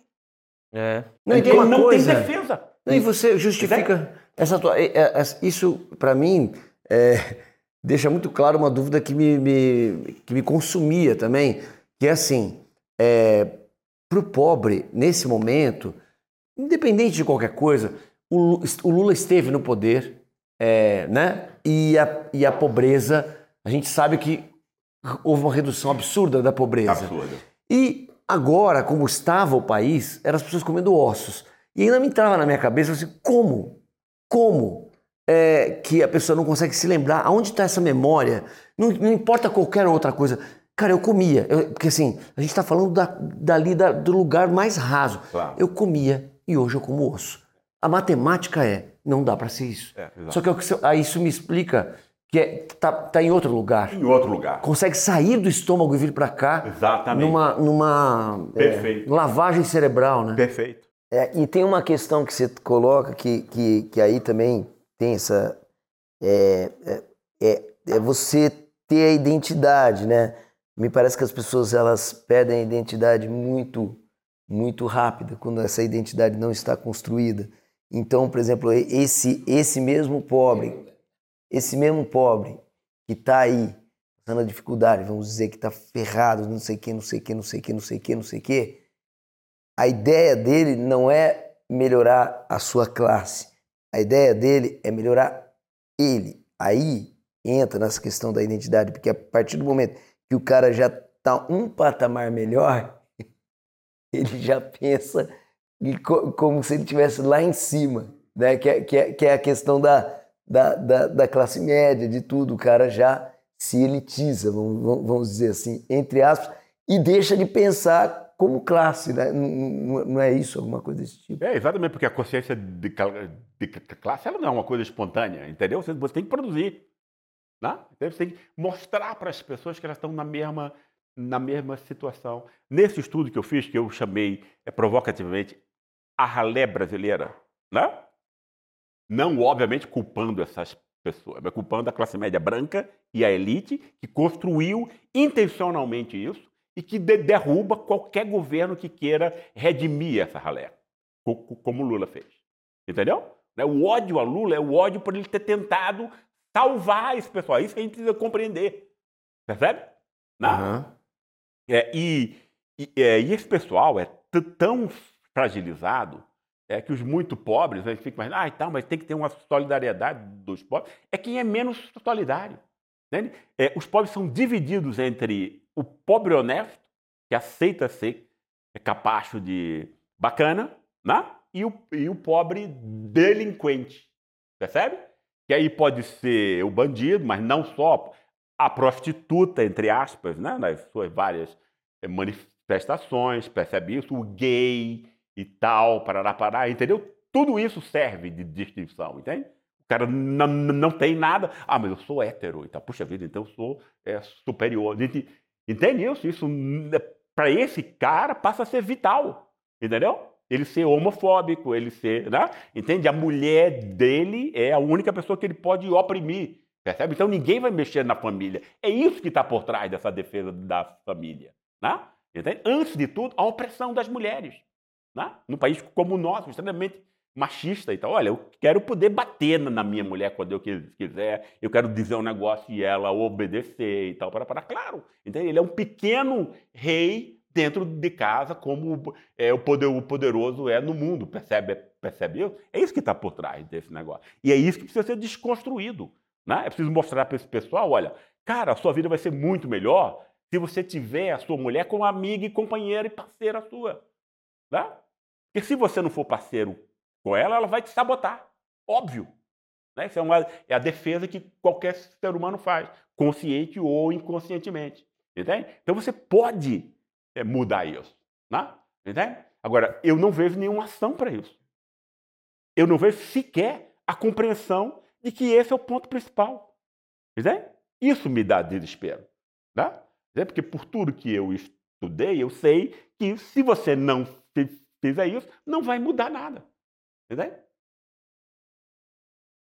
É. Não, Ele não coisa, tem defesa. Não, e você justifica essa tua, é, é, isso para mim é, deixa muito claro uma dúvida que me, me, que me consumia também, que é assim, é, para o pobre, nesse momento, independente de qualquer coisa, o, o Lula esteve no poder, é, né? E a, e a pobreza, a gente sabe que houve uma redução absurda da pobreza. Absurda. E agora, como estava o país, eram as pessoas comendo ossos. E ainda me entrava na minha cabeça assim, como? Como? é, que a pessoa não consegue se lembrar. Aonde está essa memória? Não, não, importa qualquer outra coisa. Cara, eu comia. Eu, porque assim, a gente está falando da, dali da, do lugar mais raso. Claro. Eu comia e hoje eu como osso. A matemática é, não dá para ser isso. É, Só que aí isso me explica que é, tá, tá em outro lugar. Em outro lugar. Consegue sair do estômago e vir para cá. Exatamente. Numa, numa é, lavagem cerebral, né? Perfeito. É, e tem uma questão que você coloca que, que, que aí também tem essa. É, é, é, é você ter a identidade, né? Me parece que as pessoas elas perdem a identidade muito, muito rápida quando essa identidade não está construída. Então, por exemplo, esse, esse mesmo pobre, esse mesmo pobre que está aí, passando a dificuldade, vamos dizer que está ferrado, não sei que, não sei que, não sei que, não sei que, não sei que, a ideia dele não é melhorar a sua classe. A ideia dele é melhorar ele. Aí entra nessa questão da identidade, porque a partir do momento que o cara já está um patamar melhor, [laughs] ele já pensa como se ele estivesse lá em cima, né? que, é, que, é, que é a questão da, da, da, da, classe média, de tudo. O cara já se elitiza, vamos, vamos dizer assim, entre aspas, e deixa de pensar como classe, né? não, não, é isso, alguma coisa desse tipo. É, exatamente, porque a consciência de, de classe ela não é uma coisa espontânea, entendeu? Você, você tem que produzir. Né? Então, você tem que mostrar para as pessoas que elas estão na mesma, na mesma situação. Nesse estudo que eu fiz, que eu chamei é, provocativamente a ralé brasileira, né? Não, obviamente, culpando essas pessoas, mas culpando a classe média branca e a elite que construiu intencionalmente isso e que de derruba qualquer governo que queira redimir essa ralé, como Lula fez. Entendeu? Né, o ódio a Lula é o ódio por ele ter tentado salvar esse pessoal. Isso que a gente precisa compreender. Percebe? Uhum. É, e, e, é, e, esse pessoal é tão fragilizado é que os muito pobres, a gente fica imaginando, ah, então, mas tem que ter uma solidariedade dos pobres. É quem é menos solidário. É, os pobres são divididos entre o pobre honesto, que aceita ser capacho de bacana, né? e, o, e o pobre delinquente. Percebe? Que aí pode ser o bandido, mas não só a prostituta, entre aspas, né? nas suas várias eh, manifestações, percebe isso? O gay e tal, parará, parará, entendeu? Tudo isso serve de distinção, entende? O cara não, não tem nada. Ah, mas eu sou hétero. Então, puxa vida, então eu sou é, superior. Entende isso? Isso, é, para esse cara, passa a ser vital. Entendeu? Ele ser homofóbico, ele ser. Né? Entende? A mulher dele é a única pessoa que ele pode oprimir. Percebe? Então ninguém vai mexer na família. É isso que está por trás dessa defesa da família. Né? Entende? Antes de tudo, a opressão das mulheres. Né? Num país como o nosso, extremamente machista. Então, olha, eu quero poder bater na minha mulher quando eu quiser, eu quero dizer um negócio e ela obedecer e tal, para, para. Claro, entende? ele é um pequeno rei dentro de casa, como é, o, poder, o poderoso é no mundo, percebe? Percebe isso? É isso que está por trás desse negócio. E é isso que precisa ser desconstruído. Né? É preciso mostrar para esse pessoal: olha, cara, a sua vida vai ser muito melhor se você tiver a sua mulher como amiga e companheira e parceira sua. Né? Porque se você não for parceiro com ela, ela vai te sabotar. Óbvio. Né? Isso é, uma, é a defesa que qualquer ser humano faz, consciente ou inconscientemente. Entende? Então você pode é, mudar isso. Né? Entende? Agora, eu não vejo nenhuma ação para isso. Eu não vejo sequer a compreensão de que esse é o ponto principal. Entende? Isso me dá desespero. Né? Porque por tudo que eu estudei, eu sei que se você não fizer isso, não vai mudar nada. Entende?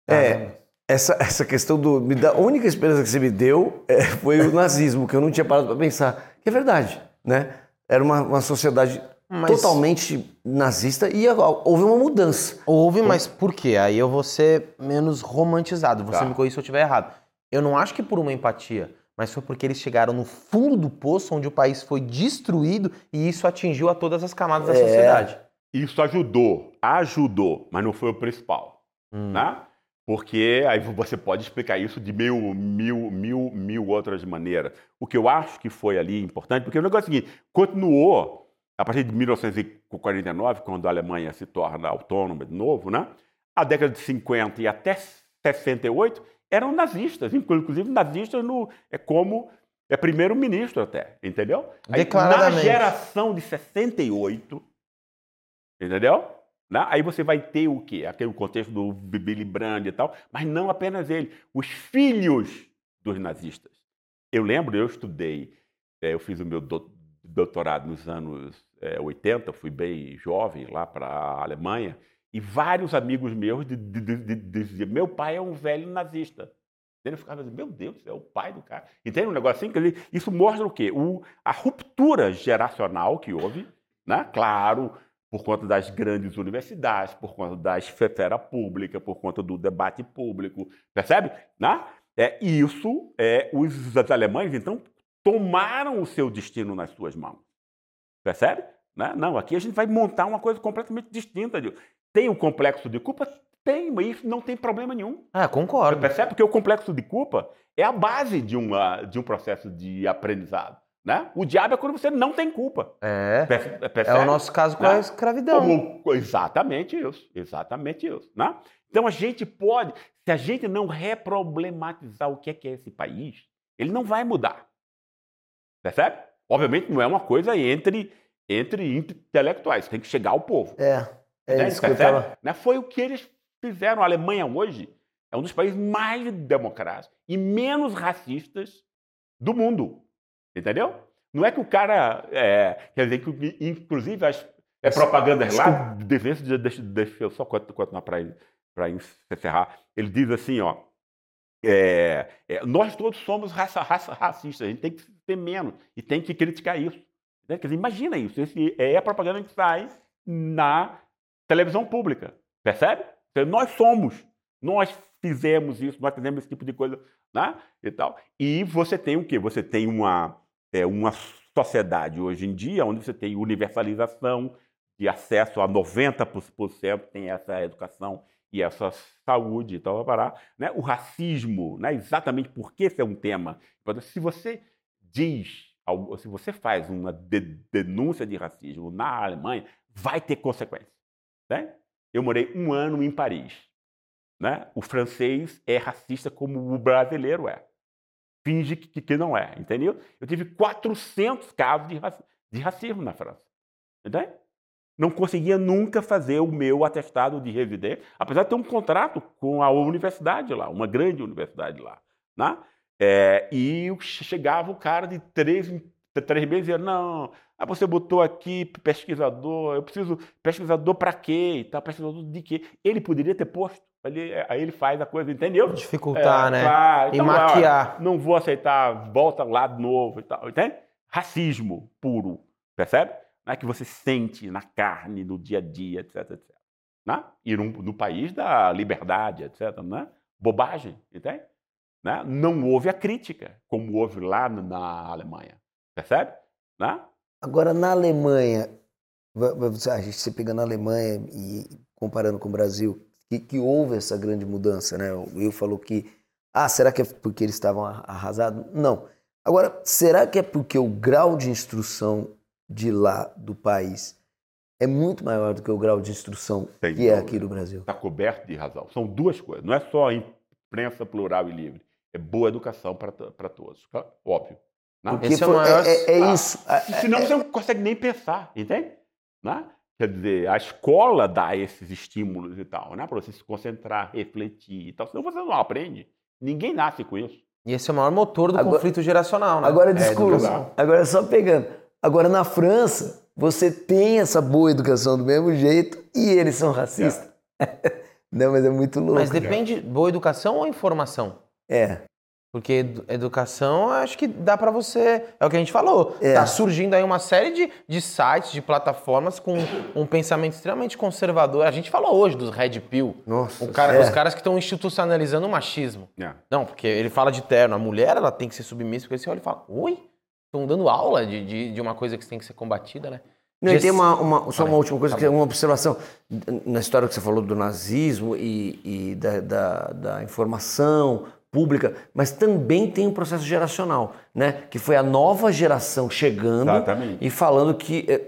É, essa, essa questão do. Me dá, a única esperança que você me deu é, foi o nazismo, que eu não tinha parado para pensar. Que é verdade, né? Era uma, uma sociedade mas... totalmente nazista e houve uma mudança. Houve, mas por quê? Aí eu vou ser menos romantizado. Você tá. me corrija se eu estiver errado. Eu não acho que por uma empatia, mas foi porque eles chegaram no fundo do poço onde o país foi destruído e isso atingiu a todas as camadas da é. sociedade. Isso ajudou, ajudou, mas não foi o principal, hum. né? Porque aí você pode explicar isso de mil, mil, mil, mil outras maneiras. O que eu acho que foi ali importante, porque o negócio é o seguinte, continuou a partir de 1949, quando a Alemanha se torna autônoma de novo, né? A década de 50 e até 68 eram nazistas, inclusive nazistas no, é como é primeiro-ministro até, entendeu? Aí, na geração de 68, Entendeu? Né? Aí você vai ter o quê? Aquele contexto do Billy Brandt e tal, mas não apenas ele, os filhos dos nazistas. Eu lembro, eu estudei, é, eu fiz o meu doutorado nos anos é, 80, fui bem jovem lá para a Alemanha, e vários amigos meus diziam: meu pai é um velho nazista. Eu ficava dizendo, meu Deus, é o pai do cara. Entende um negócio assim? Isso mostra o quê? O, a ruptura geracional que houve, né? claro, por conta das grandes universidades, por conta da esfera pública, por conta do debate público, percebe? Né? É, isso, é, os alemães, então, tomaram o seu destino nas suas mãos. Percebe? Né? Não, aqui a gente vai montar uma coisa completamente distinta. Tem o complexo de culpa? Tem, mas isso não tem problema nenhum. Ah, concordo. Você percebe? Porque o complexo de culpa é a base de, uma, de um processo de aprendizado. Né? O diabo é quando você não tem culpa. É. Percebe? É o nosso caso com né? a escravidão. Como, exatamente isso. Exatamente isso. Né? Então a gente pode, se a gente não reproblematizar o que é, que é esse país, ele não vai mudar. Percebe? Obviamente não é uma coisa entre, entre intelectuais, tem que chegar ao povo. É. É né? isso que eu tava... né? Foi o que eles fizeram. A Alemanha hoje é um dos países mais democráticos e menos racistas do mundo. Entendeu? Não é que o cara. É, quer dizer, que inclusive as, É propaganda lá, deixa, deixa, deixa eu só continuar para encerrar. Ele diz assim, ó, é, é, nós todos somos raça, raça, racistas, a gente tem que ser menos e tem que criticar isso. Né? Quer dizer, imagina isso, esse é a propaganda que sai na televisão pública, percebe? Nós somos, nós fizemos isso, nós fizemos esse tipo de coisa, né? E tal. E você tem o quê? Você tem uma, é, uma sociedade hoje em dia onde você tem universalização de acesso a 90% tem essa educação e essa saúde e tal, parar, né? O racismo, né? Exatamente porque esse é um tema. Se você diz, se você faz uma denúncia de racismo na Alemanha, vai ter consequências, né? Eu morei um ano em Paris. Né? O francês é racista como o brasileiro é. Finge que, que não é, entendeu? Eu tive 400 casos de, de racismo na França. Entende? Não conseguia nunca fazer o meu atestado de residência, apesar de ter um contrato com a universidade lá, uma grande universidade lá. Né? É, e chegava o cara de três em três meses e dizia, não, ah, você botou aqui pesquisador, eu preciso pesquisador para quê e tal, pesquisador de quê? Ele poderia ter posto, ele, aí ele faz a coisa, entendeu? Dificultar, é, né? Então, e maquiar. não vou aceitar, volta lá de novo e tal, entende? Racismo puro, percebe? Não é que você sente na carne, no dia a dia, etc, etc. Né? E no, no país da liberdade, etc, né? Bobagem, entende? Né? Não houve a crítica, como houve lá na Alemanha, percebe? Né? Agora, na Alemanha, a gente se pega na Alemanha e comparando com o Brasil, que, que houve essa grande mudança, né? O Will falou que, ah, será que é porque eles estavam arrasados? Não. Agora, será que é porque o grau de instrução de lá, do país, é muito maior do que o grau de instrução Sem que é aqui no Brasil? Está coberto de razão. São duas coisas. Não é só imprensa plural e livre. É boa educação para todos. Óbvio. Não? Porque Esse é, maior... é, é, é isso. Senão você não consegue nem pensar, entende? Né? Quer dizer, a escola dá esses estímulos e tal, né? Para você se concentrar, refletir e tal. Senão você não aprende. Ninguém nasce com isso. E esse é o maior motor do agora, conflito geracional, né? Agora, é, desculpa. É agora, só pegando. Agora, na França, você tem essa boa educação do mesmo jeito e eles são racistas. É. [laughs] não, mas é muito louco. Mas depende, boa educação ou informação? É. Porque educação, acho que dá para você. É o que a gente falou. É. Tá surgindo aí uma série de, de sites, de plataformas com um pensamento extremamente conservador. A gente falou hoje dos Red Pill. Nossa. Cara, é. Os caras que estão institucionalizando o machismo. É. Não, porque ele fala de terno. A mulher, ela tem que ser submissa. Porque você olha e fala: Oi? Estão dando aula de, de, de, uma coisa que tem que ser combatida, né? Não, e tem uma, uma só uma última coisa, que é uma observação. Na história que você falou do nazismo e, e da, da, da informação pública, mas também tem um processo geracional, né? Que foi a nova geração chegando Exatamente. e falando que é,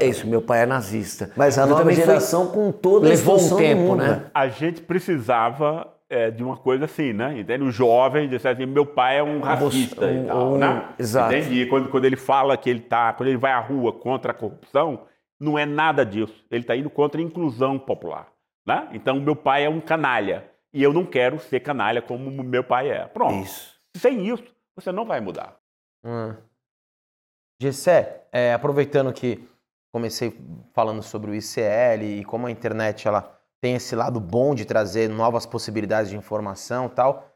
é, isso, meu pai é nazista. Mas a nova geração foi, com toda a levou um tempo, né? A gente precisava é, de uma coisa assim, né? Entende? O jovem disse assim, meu pai é um racista um, e tal, um, né? Exato. Entende? quando, quando ele fala que ele tá, quando ele vai à rua contra a corrupção, não é nada disso. Ele está indo contra a inclusão popular, né? Então, meu pai é um canalha e eu não quero ser canalha como meu pai é. Pronto. Isso. Sem isso, você não vai mudar. Hum. Gessé, é, aproveitando que comecei falando sobre o ICL e como a internet ela tem esse lado bom de trazer novas possibilidades de informação tal.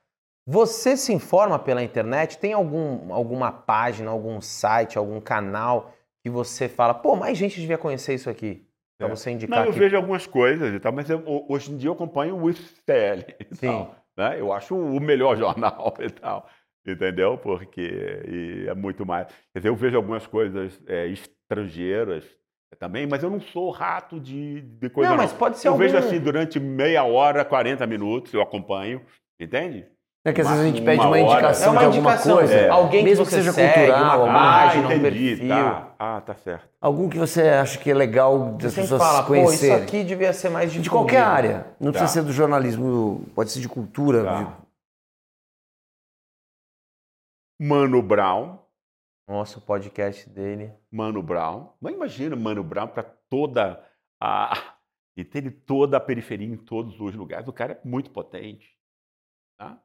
Você se informa pela internet? Tem algum, alguma página, algum site, algum canal que você fala, pô, mais gente devia conhecer isso aqui? Para é. você indicar. Não, eu vejo algumas coisas e tal, mas eu, hoje em dia eu acompanho o ICL e Sim. tal. Né? Eu acho o melhor [laughs] jornal e tal. Entendeu? Porque é muito mais. Quer dizer, eu vejo algumas coisas é, estrangeiras também, mas eu não sou rato de, de coisa. Não, mas pode ser Eu algum... vejo assim durante meia hora, 40 minutos, eu acompanho, entende? É que às vezes a gente pede uma, indicação é uma de alguma indicação, coisa. É. Alguém Mesmo que, que seja segue, cultural, uma página, ah, entendi, um perfil. Tá. Ah, tá certo. Algum que você acha que é legal das pessoas fala, conhecerem. isso aqui devia ser mais de qualquer área. Não tá. precisa ser do jornalismo, pode ser de cultura. Tá. De... Mano Brown. Nossa, o podcast dele. Mano Brown. Mas imagina Mano Brown para toda a... E tem toda a periferia em todos os lugares. O cara é muito potente. Tá?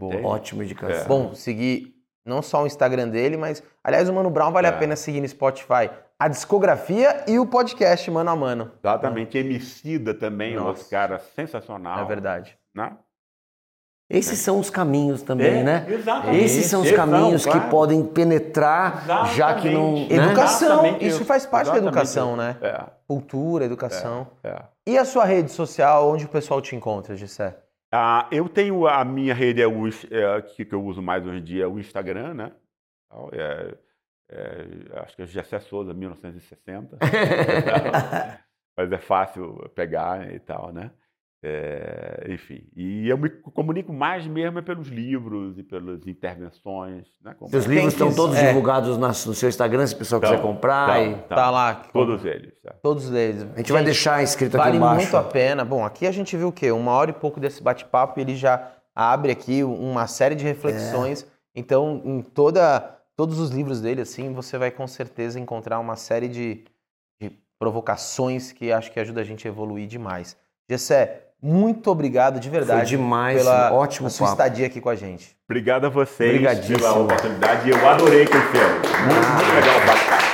Ótima indicação. É. Bom, seguir não só o Instagram dele, mas. Aliás, o Mano Brown vale é. a pena seguir no Spotify. a discografia e o podcast mano a mano. Exatamente. Emicida também, um Nossa. outro cara sensacional. É verdade. Né? Esses são os caminhos também, É, né? exatamente. Esses são os caminhos que claro. podem penetrar, já que não. Exatamente. né? Educação, Exatamente isso faz parte da Exatamente educação, né? É, Cultura, educação. é. E a sua rede social, onde o pessoal te encontra, Gissé? Ah, eu tenho a minha rede, é o, é, que, que eu uso mais hoje em dia, é o Instagram, né? É- é, acho que é Gessé Souza, 1960. [laughs] Mas é fácil pegar e tal, né? É, enfim, e eu me comunico mais mesmo é pelos livros e pelas intervenções. Né? Como- Seus Quem livros estão todos é. divulgados na- no seu Instagram, se o pessoal quiser Então, comprar. então, Tá lá. Todos eles. tá? Todos eles. A gente vai deixar escrito aqui Vale embaixo. muito a pena. Bom, aqui a gente viu o quê? Uma hora e pouco desse bate-papo ele já abre aqui uma série de reflexões. Então, em toda, todos os livros dele, assim, você vai com certeza encontrar uma série de, de provocações que acho que ajuda a gente a evoluir demais. Gessé, muito obrigado de Foi verdade demais, pela ótimo a sua papo. estadia aqui com a gente. Obrigado a vocês Obrigadíssimo. pela oportunidade. Eu adorei conhecê-los. Muito, muito legal o bate-papo.